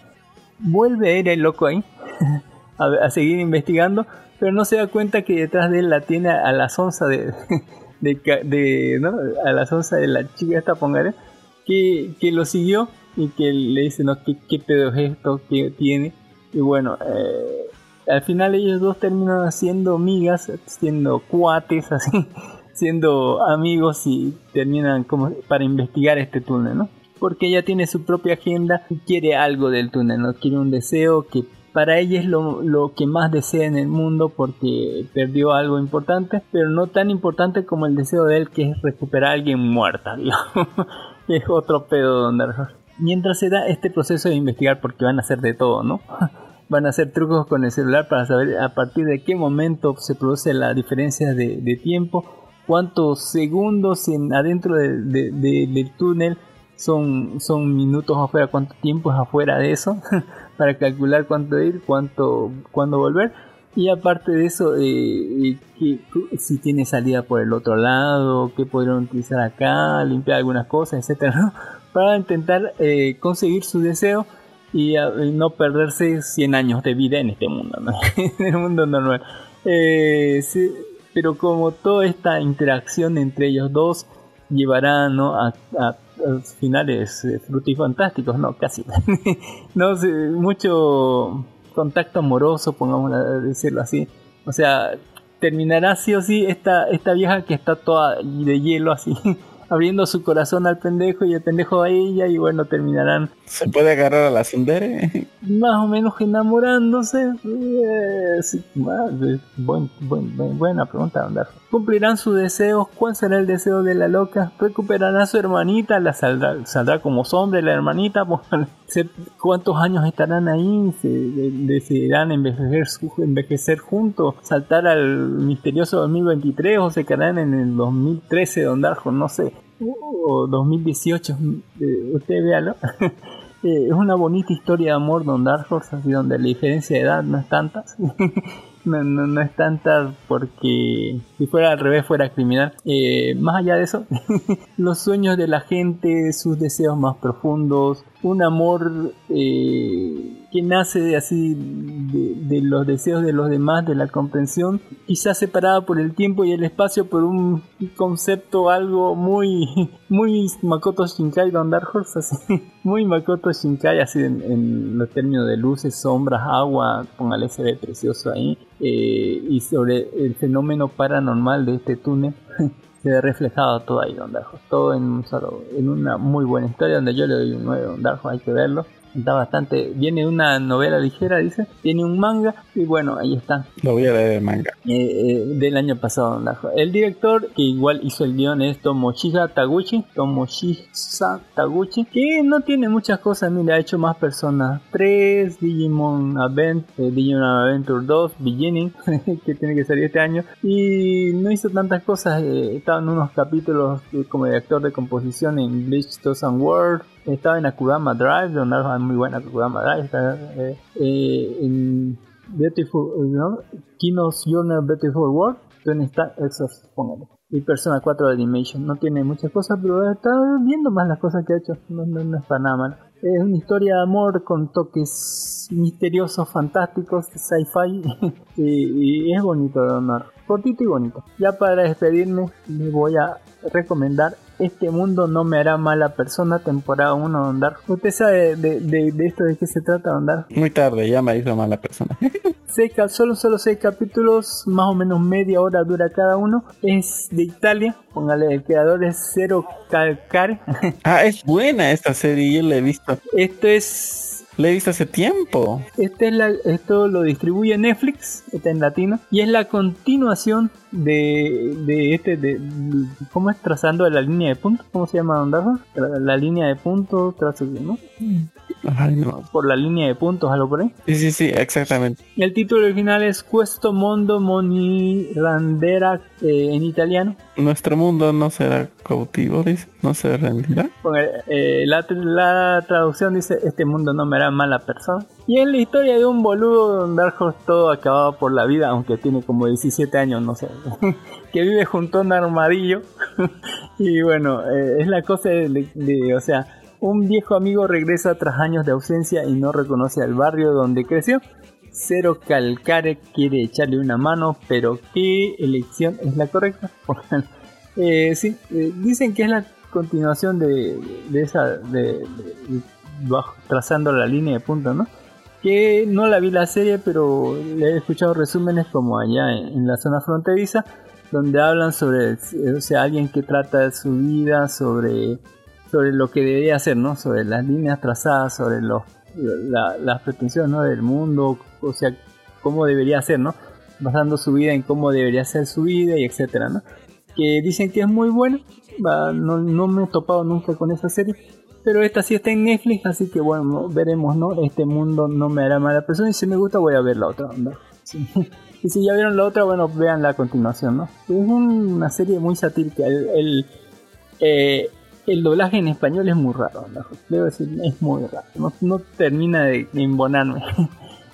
Vuelve a ir el loco ahí [laughs] a, a seguir investigando, pero no se da cuenta que detrás de él la tiene a la sonza de, [laughs] de, de- ¿no? a la sonza de la chica esta pongare que, que lo siguió y que le dice no qué, qué pedo es esto que tiene y bueno eh, al final ellos dos terminan siendo amigas siendo cuates [laughs] así siendo amigos y terminan como para investigar este túnel no porque ella tiene su propia agenda y quiere algo del túnel, ¿no? Quiere un deseo que para ella es lo, lo que más desea en el mundo porque perdió algo importante, pero no tan importante como el deseo de él que es recuperar a alguien muerta, [laughs] digamos. es otro pedo donde Mientras se da este proceso de investigar, porque van a hacer de todo, ¿no? Van a hacer trucos con el celular para saber a partir de qué momento se produce la diferencia de, de tiempo, cuántos segundos en, adentro de- de- de- del túnel son, son minutos afuera, cuánto tiempo es afuera de eso, [laughs] para calcular cuánto ir, cuánto, cuándo volver. Y aparte de eso, eh, eh, que- si tiene salida por el otro lado, qué podrían utilizar acá, limpiar algunas cosas, etcétera, ¿no? [laughs] para intentar eh, conseguir su deseo y, no perderse 100 años de vida en este mundo, ¿no? [laughs] en el mundo normal. Eh, pero como toda esta interacción entre ellos dos llevará ¿no? a, a- a finales eh, frutifantásticos, no, casi. [laughs] no sé, mucho contacto amoroso, pongamos a decirlo así. O sea, terminará sí o sí esta, esta vieja que está toda de hielo así, [laughs] abriendo su corazón al pendejo y el pendejo a ella y bueno, terminarán ¿Se puede agarrar a la Sundere? más o menos enamorándose. Sí, más, buen- buen- buen- buena pregunta, Andar. ¿Cumplirán sus deseos? ¿Cuál será el deseo de la loca? ¿Recuperará a su hermanita? ¿La saldrá, saldrá como sombra la hermanita? Pues, [laughs] ¿Cuántos años estarán ahí? ¿Se de- decidirán envejecer, envejecer juntos? ¿Saltar al misterioso 2023 o se quedarán en el 2013 Don Darjo? No sé. O 2018. eh, usted véalo. [laughs] Eh, es una bonita historia de amor Don Dark Horse, así donde la diferencia de edad no es tanta. [laughs] no, no, no es tanta porque si fuera al revés fuera criminal. Eh, más allá de eso, [laughs] los sueños de la gente, sus deseos más profundos, un amor eh, que nace de así de, los deseos de los demás, de la comprensión, quizás separada por el tiempo y el espacio por un concepto algo muy [laughs] muy Makoto Shinkai Don Dark Horse, así, [laughs] muy Makoto Shinkai así en, en los términos de luces, sombras, agua, póngale se ve precioso ahí eh, y sobre el fenómeno paranormal de este túnel [laughs] se ve reflejado todo ahí Don Horse, todo en un solo, en una muy buena historia donde yo le doy un 9 Don Dark Horse, hay que verlo Está bastante. Viene una novela ligera, dice. Tiene un manga. Y bueno, ahí está. Lo voy a leer el manga. Eh, eh, del año pasado. El director que igual hizo el guion es Tomoshika Taguchi. Tomoshika Taguchi. Que no tiene muchas cosas. Mira, ha hecho más personas. 3, Digimon Advent, eh, Digimon Adventure 2, Beginning, [laughs] que tiene que salir este año. Y no hizo tantas cosas. estaba en unos capítulos como director de composición en Bleach Thousand World. Estaba en Akudama Drive, donde es muy buena Akudama Drive. Está, eh, eh, en Beautiful, ¿no? Kino's Journal Beautiful World, Tony Stark Exorcist, póngale. Y Persona 4 de Animation. No tiene muchas cosas, pero está viendo más las cosas que ha hecho. No, no, no es para nada mal. Es una historia de amor con toques misteriosos, fantásticos, sci-fi. [laughs] y, y es bonito de honor. Cortito y bonito. Ya para despedirme, les voy a recomendar Este mundo no me hará mala persona, temporada 1 de Ondar. ¿Usted sabe de, de- de esto de qué se trata, Ondar? Muy tarde, ya me hizo mala persona. [laughs] Seis solo, solo seis capítulos, más o menos media hora dura cada uno. Es de Italia, póngale, el creador es Cero Calcare. [laughs] ah, es buena esta serie, yo la he visto. Esto es La he hace tiempo. Este es la- esto lo distribuye Netflix, está en latino, y es la continuación de, de este, de, ¿cómo es? Trazando la línea de puntos, ¿cómo se llama Ondazo? Tra- La línea de puntos, trazo, ¿no? Ay, no. Por la línea de puntos, algo por ahí. Sí, sí, sí, exactamente. El título original es Questo Mondo Monirandera eh, en italiano. Nuestro mundo no será cautivo, dice. No se rendirá. El- eh, la, la traducción dice, este mundo no me hará mala persona. Y es la historia de un boludo donde Dark todo acabado por la vida, aunque tiene como 17 años, no sé, [laughs] que vive junto a un armadillo. [laughs] y bueno, eh, es la cosa de, o sea, un viejo amigo regresa tras años de ausencia y no reconoce al barrio donde creció. Cero Calcare quiere echarle una mano, pero ¿qué elección es la correcta? [laughs] Eh, sí, eh, dicen que es la continuación de, de esa, de- bajo- trazando la línea de punta, ¿no? Que no la vi la serie, pero he escuchado resúmenes como allá en, la zona fronteriza, donde hablan sobre, eh, o sea, alguien que trata su vida, sobre, sobre lo que debería hacer, ¿no? Sobre las líneas trazadas, sobre las pretensiones, ¿no? Del mundo, o sea, cómo debería ser, ¿no? Basando su vida en cómo debería ser su vida y etcétera, ¿no? que dicen que es muy buena. Va, No, no me he topado nunca con esa serie. Pero esta sí está en Netflix, así que bueno, veremos, ¿no? Este mundo no me hará mala persona y si me gusta voy a ver la otra. Sí. [laughs] Y si ya vieron la otra, bueno, vean la continuación, ¿no? Es una serie muy satírica. El, eh, el doblaje en español es muy raro, ¿no? Debo decir, es muy raro. No, no termina de, de embonarme. [laughs]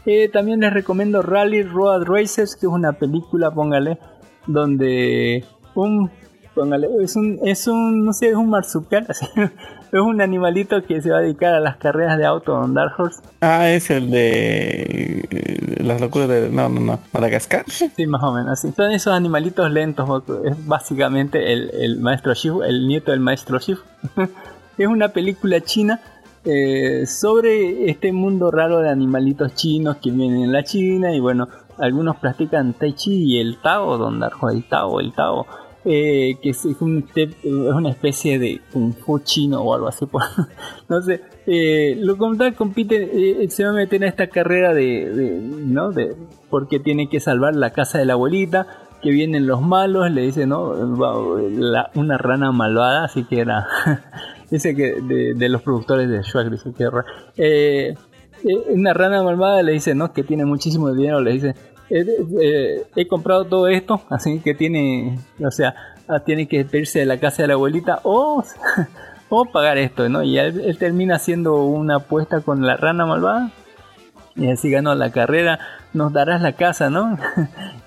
Eh, también les recomiendo Rally Road Racers, que es una película, póngale, donde un póngale, es un, es un, no sé, es un marsupial, así, [laughs] es un animalito que se va a dedicar a las carreras de auto con Dark Horse, Ah, es el de eh, las locuras de... No, no, no. Madagascar. [laughs] sí, más o menos así. Son esos animalitos lentos, es básicamente el, el maestro Shifu, el nieto del maestro Shifu. [laughs] es una película china eh, sobre este mundo raro de animalitos chinos que vienen en la China y bueno, algunos practican Tai Chi y el Tao, Don Darjo, el Tao, el Tao, eh, que es, una especie de Kung Fu chino o algo así. [laughs] por- no sé, eh, lo tal compite, eh, se va a meter en esta carrera de, ¿no? De, porque tiene que salvar la casa de la abuelita, que vienen los malos, le dicen, ¿no? Una rana malvada, así que era... [laughs] dice que de, los productores de Shrek, dice que eh, una rana malvada le dice, ¿no? Que tiene muchísimo dinero, le dice, eh, he comprado todo esto, así que tiene, o sea, ah, tiene que irse de la casa de la abuelita o, [laughs] o pagar esto, ¿no? Y él, termina haciendo una apuesta con la rana malvada y así ganó la carrera, nos darás la casa, ¿no? [laughs]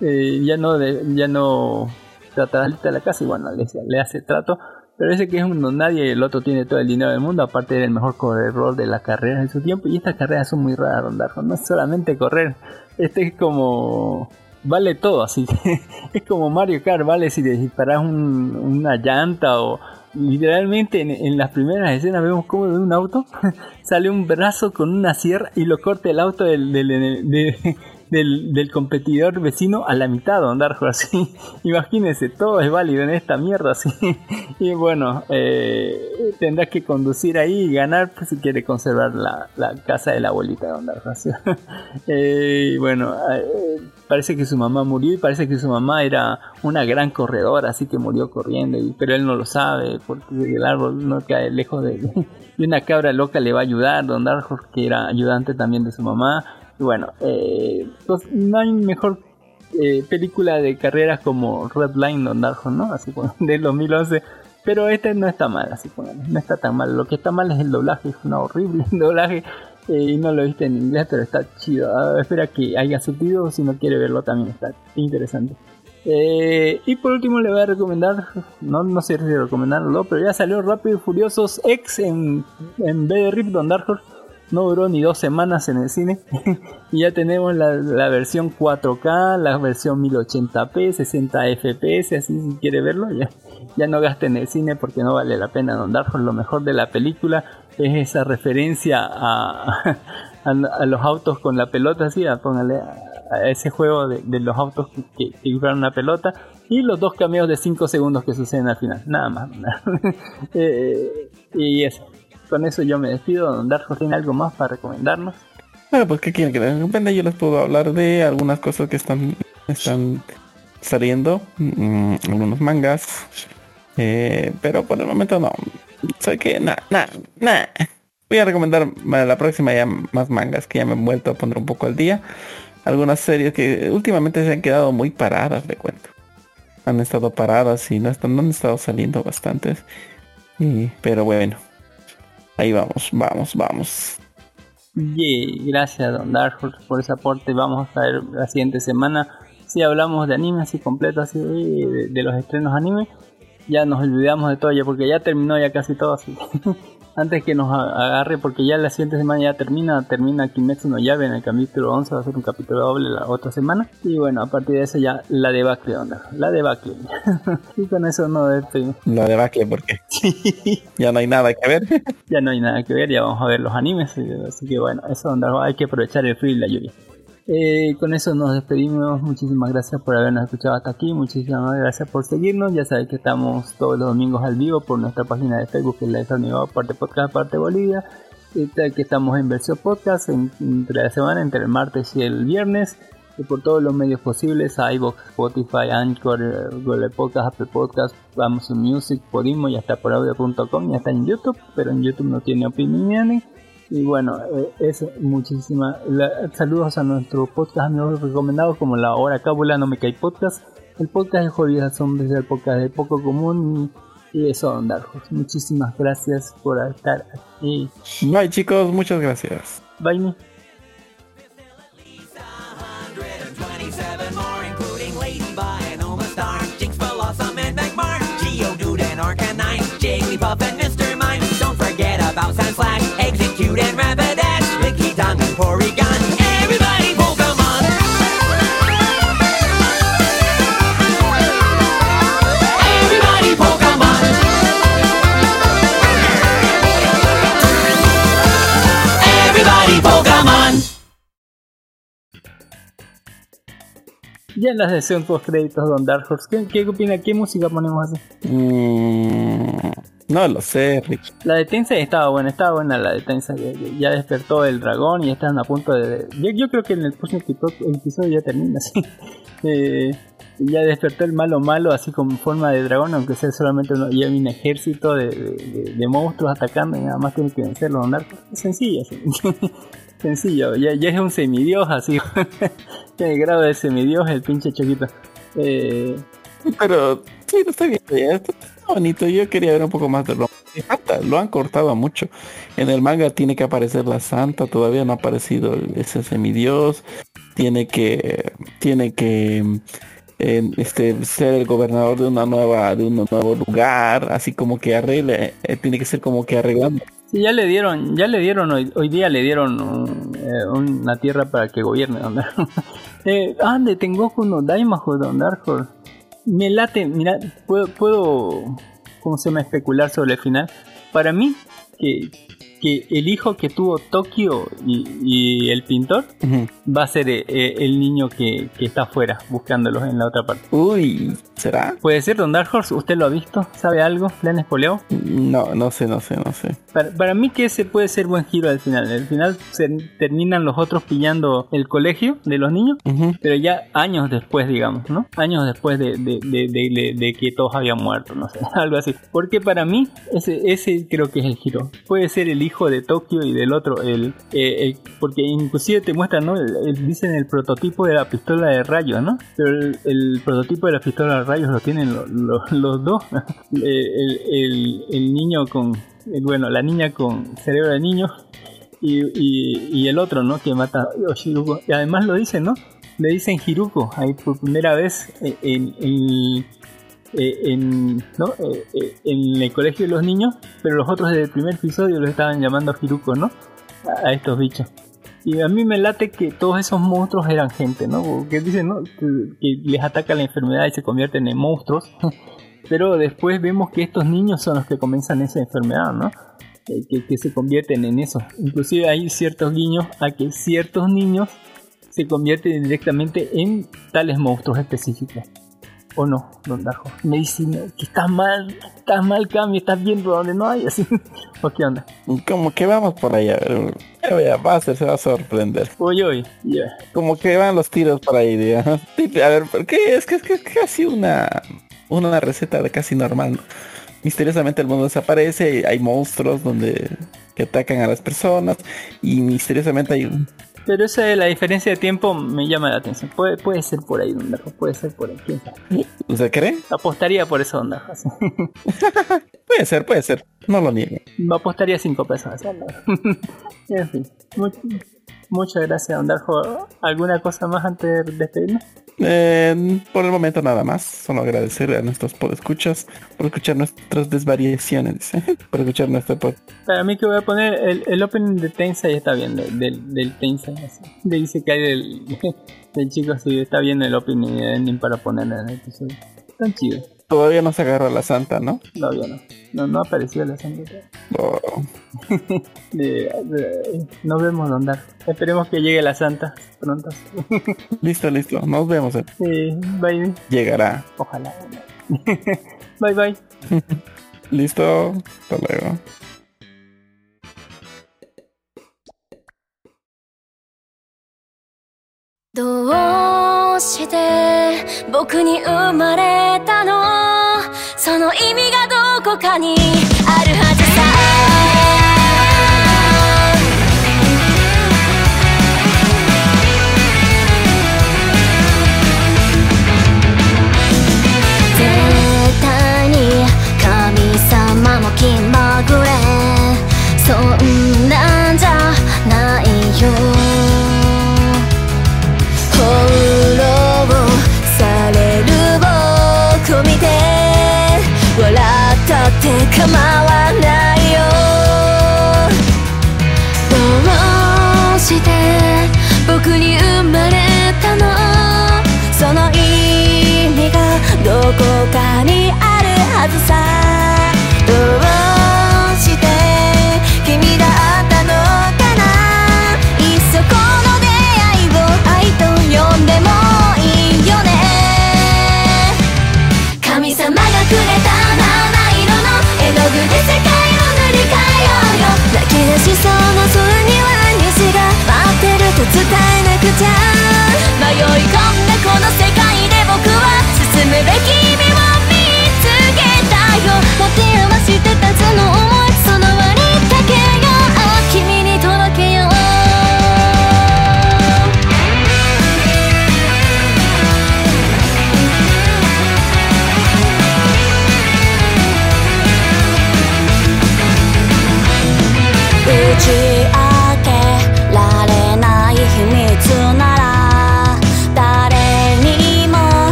Eh, ya no, ya no tratarás de la casa y bueno, le, le hace trato. Pero ese que es un nadie el otro tiene todo el dinero del mundo, aparte del mejor corredor de las carreras de su tiempo. Y estas carreras son muy raras, Don Darjo. No es solamente correr, este es como. Vale todo, así que [laughs] es como Mario Kart, vale si le disparas un- una llanta o. Literalmente en, en las primeras escenas vemos como de un auto [laughs] sale un brazo con una sierra y lo corta el auto del, del, de- del, del competidor vecino a la mitad, Don Darjo, [laughs] así. Imagínense, todo es válido en esta mierda, [laughs] así. Y bueno, eh, tendrás que conducir ahí y ganar pues, si quiere conservar la, casa de la abuelita Don Darjo. así. [laughs] Eh, bueno, eh, parece que su mamá murió y parece que su mamá era una gran corredora, así que murió corriendo, pero él no lo sabe porque el árbol no cae lejos de él. Y una cabra loca le va a ayudar, Don Darjo, que era ayudante también de su mamá. Y bueno, eh, pues no hay mejor eh, película de carreras como Red Line Don Darjo, ¿no? Así como [laughs] del 2011. Pero este no está mal, así como no está tan mal. Lo que está mal es el doblaje, es una horrible [laughs] doblaje. eh, y no lo viste en inglés, pero está chido. Ah, espera que haya subtítulos, si no quiere verlo también está interesante. Y por último le voy a recomendar, no, no sé si recomendarlo, pero ya salió Rápido y Furiosos X en, en vez de Rip Don Dark Horse. No duró ni dos semanas en el cine. [laughs] y ya tenemos la, versión 4K, la versión 1080p, 60 FPS, así si quiere verlo, ya, ya no gaste en el cine porque no vale la pena Don Horse. Lo mejor de la película es esa referencia a, [laughs] los autos con la pelota, así, a, póngale a, ese juego de, los autos que, que, que una pelota y los dos cameos de 5 segundos que suceden al final, nada más. [laughs] eh, y eso, con eso yo me despido. Don Darjo tiene algo más para recomendarnos. Bueno, pues ¿qué quieren que les? Yo les puedo hablar de algunas cosas que están, saliendo, mm, algunos mangas, eh, pero por el momento no. Sé que nada, nada, nada. Voy a recomendar la próxima ya más mangas que ya me he vuelto a poner un poco al día. Algunas series que últimamente se han quedado muy paradas, de cuento. Han estado paradas y no, están, no han estado saliendo bastantes. Y, pero bueno, ahí vamos, vamos, vamos. Yeah, gracias Don Dark por ese aporte. Vamos a ver la siguiente semana si hablamos de anime así completo, así de, de los estrenos anime. Ya nos olvidamos de todo ya porque ya terminó ya casi todo así. [laughs] Antes que nos agarre porque ya la siguiente semana ya termina, termina Kimetsu no Yaiba en el capítulo 11, va a ser un capítulo doble la otra semana. Y bueno, a partir de eso ya la debacle, onda, la debacle. [laughs] y con eso no despedimos. La debacle porque [laughs] ya no hay nada que ver. [laughs] ya no hay nada que ver, ya vamos a ver los animes. Así que bueno, eso onda, hay que aprovechar el frío y la lluvia. Eh, con eso nos despedimos. Muchísimas gracias por habernos escuchado hasta aquí. Muchísimas gracias por seguirnos. Ya sabéis que estamos todos los domingos al vivo por nuestra página de Facebook, que es la de parte podcast, parte Bolivia. Y que estamos en versión podcast en, entre la semana, entre el martes y el viernes. Y por todos los medios posibles: iBox, Spotify, Anchor, Google Podcast, Apple Podcast, Amazon Music, Podimo y hasta por audio.com. Ya está en YouTube, pero en YouTube no tiene opiniones. Y bueno, eh, eso, muchísimas saludos a nuestro podcast amigos recomendados como la hora cábula no me cae podcast, el podcast de Jodidas Zombies, el podcast de poco común y, y eso, Darjos. Muchísimas gracias por estar aquí. Bye chicos, muchas gracias. Bye. Me. Jigglypuff and Mr. Mime. Don't forget about Execute and Rapidash, Licky Tongue and Porygon. Everybody Pokemon! Everybody Pokemon! Everybody Pokemon! Ya en la sesión post créditos Don Dark Horse, ¿qué, qué opina? ¿Qué música ponemos así? Mm, no lo sé, Rich. La de Tensei estaba buena, estaba buena la de Tensei. Ya, despertó el dragón y están a punto de. Yo, yo creo que en el próximo episodio ya termina [laughs] así. Eh, ya despertó el malo malo así como en forma de dragón, aunque sea solamente uno, ya un ejército de, de- de- de monstruos atacando y nada más tiene que vencerlo. Don Dark Horse. Es sencillo, así. [laughs] sencillo. Ya, ya es un semidios así. [laughs] Tiene grado de semidios el pinche choquito. Eh, Pero sí, lo estoy viendo ya. Bonito. Yo quería ver un poco más de falta, Lo han cortado mucho. En el manga tiene que aparecer la santa. Todavía no ha aparecido ese semidios. Tiene que. Tiene que. eh, este ser el gobernador de una nueva de un nuevo lugar así como que arregle eh, tiene que ser como que arreglando Sí, ya le dieron, ya le dieron hoy, hoy día le dieron un- eh, una tierra para que gobierne ande, tengo uno Daimajo Don [laughs] Dark. Me late, mira, puedo, puedo, ¿cómo se llama? Especular sobre el final. Para mí, que, que el hijo que tuvo Tokio y, y el pintor Ujú. va a ser eh, eh, el niño que, que está afuera buscándolos en la otra parte. uy será Puede ser Don Dark Horse, ¿usted lo ha visto? ¿Sabe algo? ¿Le han espoleado? no no sé no sé no sé Para, para mí que ese puede ser buen giro al final. Al final se terminan los otros pillando el colegio de los niños, Ujú. pero ya años después, digamos, ¿no? Años después de, de, de- de- de- de que todos habían muerto, no sé, [laughs] algo así. Porque para mí ese, ese creo que es el giro. Puede ser el hijo de Tokio y del otro, el, eh, el- porque inclusive te muestran, ¿no? El- el- dicen el prototipo de la pistola de rayos, ¿no? Pero el, prototipo de la pistola de rayos lo tienen lo- lo- [laughs] los dos. el, niño con, bueno, la niña con cerebro de niño y, y- el otro, ¿no? Que mata a Yoshiruko. Y además lo dicen, ¿no? Le dicen Hiruko ahí por primera vez en, en, en- eh, en, ¿no? Eh, eh, en el colegio de los niños, pero los otros del primer episodio los estaban llamando Hiruko, ¿no? A, a estos bichos. Y a mí me late que todos esos monstruos eran gente, ¿no? Porque dicen, ¿no? Que, que les ataca la enfermedad y se convierten en monstruos. [laughs] Pero después vemos que estos niños son los que comienzan esa enfermedad, ¿no? Eh, que, que se convierten en eso. Inclusive hay ciertos guiños a que ciertos niños se convierten directamente en tales monstruos específicos. ¿O no, Don Darjo? Me dicen que estás mal, estás mal, Cami, estás viendo donde no hay, así. [laughs] ¿O qué onda? como que vamos por allá va a ser, se va a sorprender Oye, oye, ya. como que van los tiros por ahí digamos. [laughs] A ver ¿por qué? es que es que es casi una una receta de casi normal ¿no? misteriosamente el mundo desaparece hay monstruos donde que atacan a las personas y misteriosamente hay un Pero esa de la diferencia de tiempo me llama la atención. Puede, puede ser por ahí, Darjo, puede ser por ahí. ¿quién sabe? ¿usted cree? Apostaría por Darjo. así. [laughs] puede ser puede ser no lo niego Me apostaría cinco pesos. [laughs] en fin, much- muchas gracias, Don Darjo. ¿Alguna cosa más antes de despedirnos? Eh, por el momento nada más, solo agradecer a nuestros podescuchas por escuchar nuestras desvariaciones, dice, [laughs] por escuchar nuestro pod. Para mí que voy a poner el, el opening de Tensei está bien, del, del, del Tensei. Así. Le dice que hay del, [laughs] del chico así, está bien el opening y el ending para poner en el episodio. Tan chido. Todavía no se agarra la santa, ¿no? Todavía no. No, no apareció la sangre. Oh, nos vemos, Don Dar. Esperemos que llegue la santa pronto. [laughs] listo, listo, nos vemos. eh. Sí, bye. Llegará. Ojalá. bye bye. [laughs] Listo, hasta luego. どうして僕に生まれたの？その意味がどこかにあるはずさ。絶対に神様も気まぐれ。そんなんじゃないよ。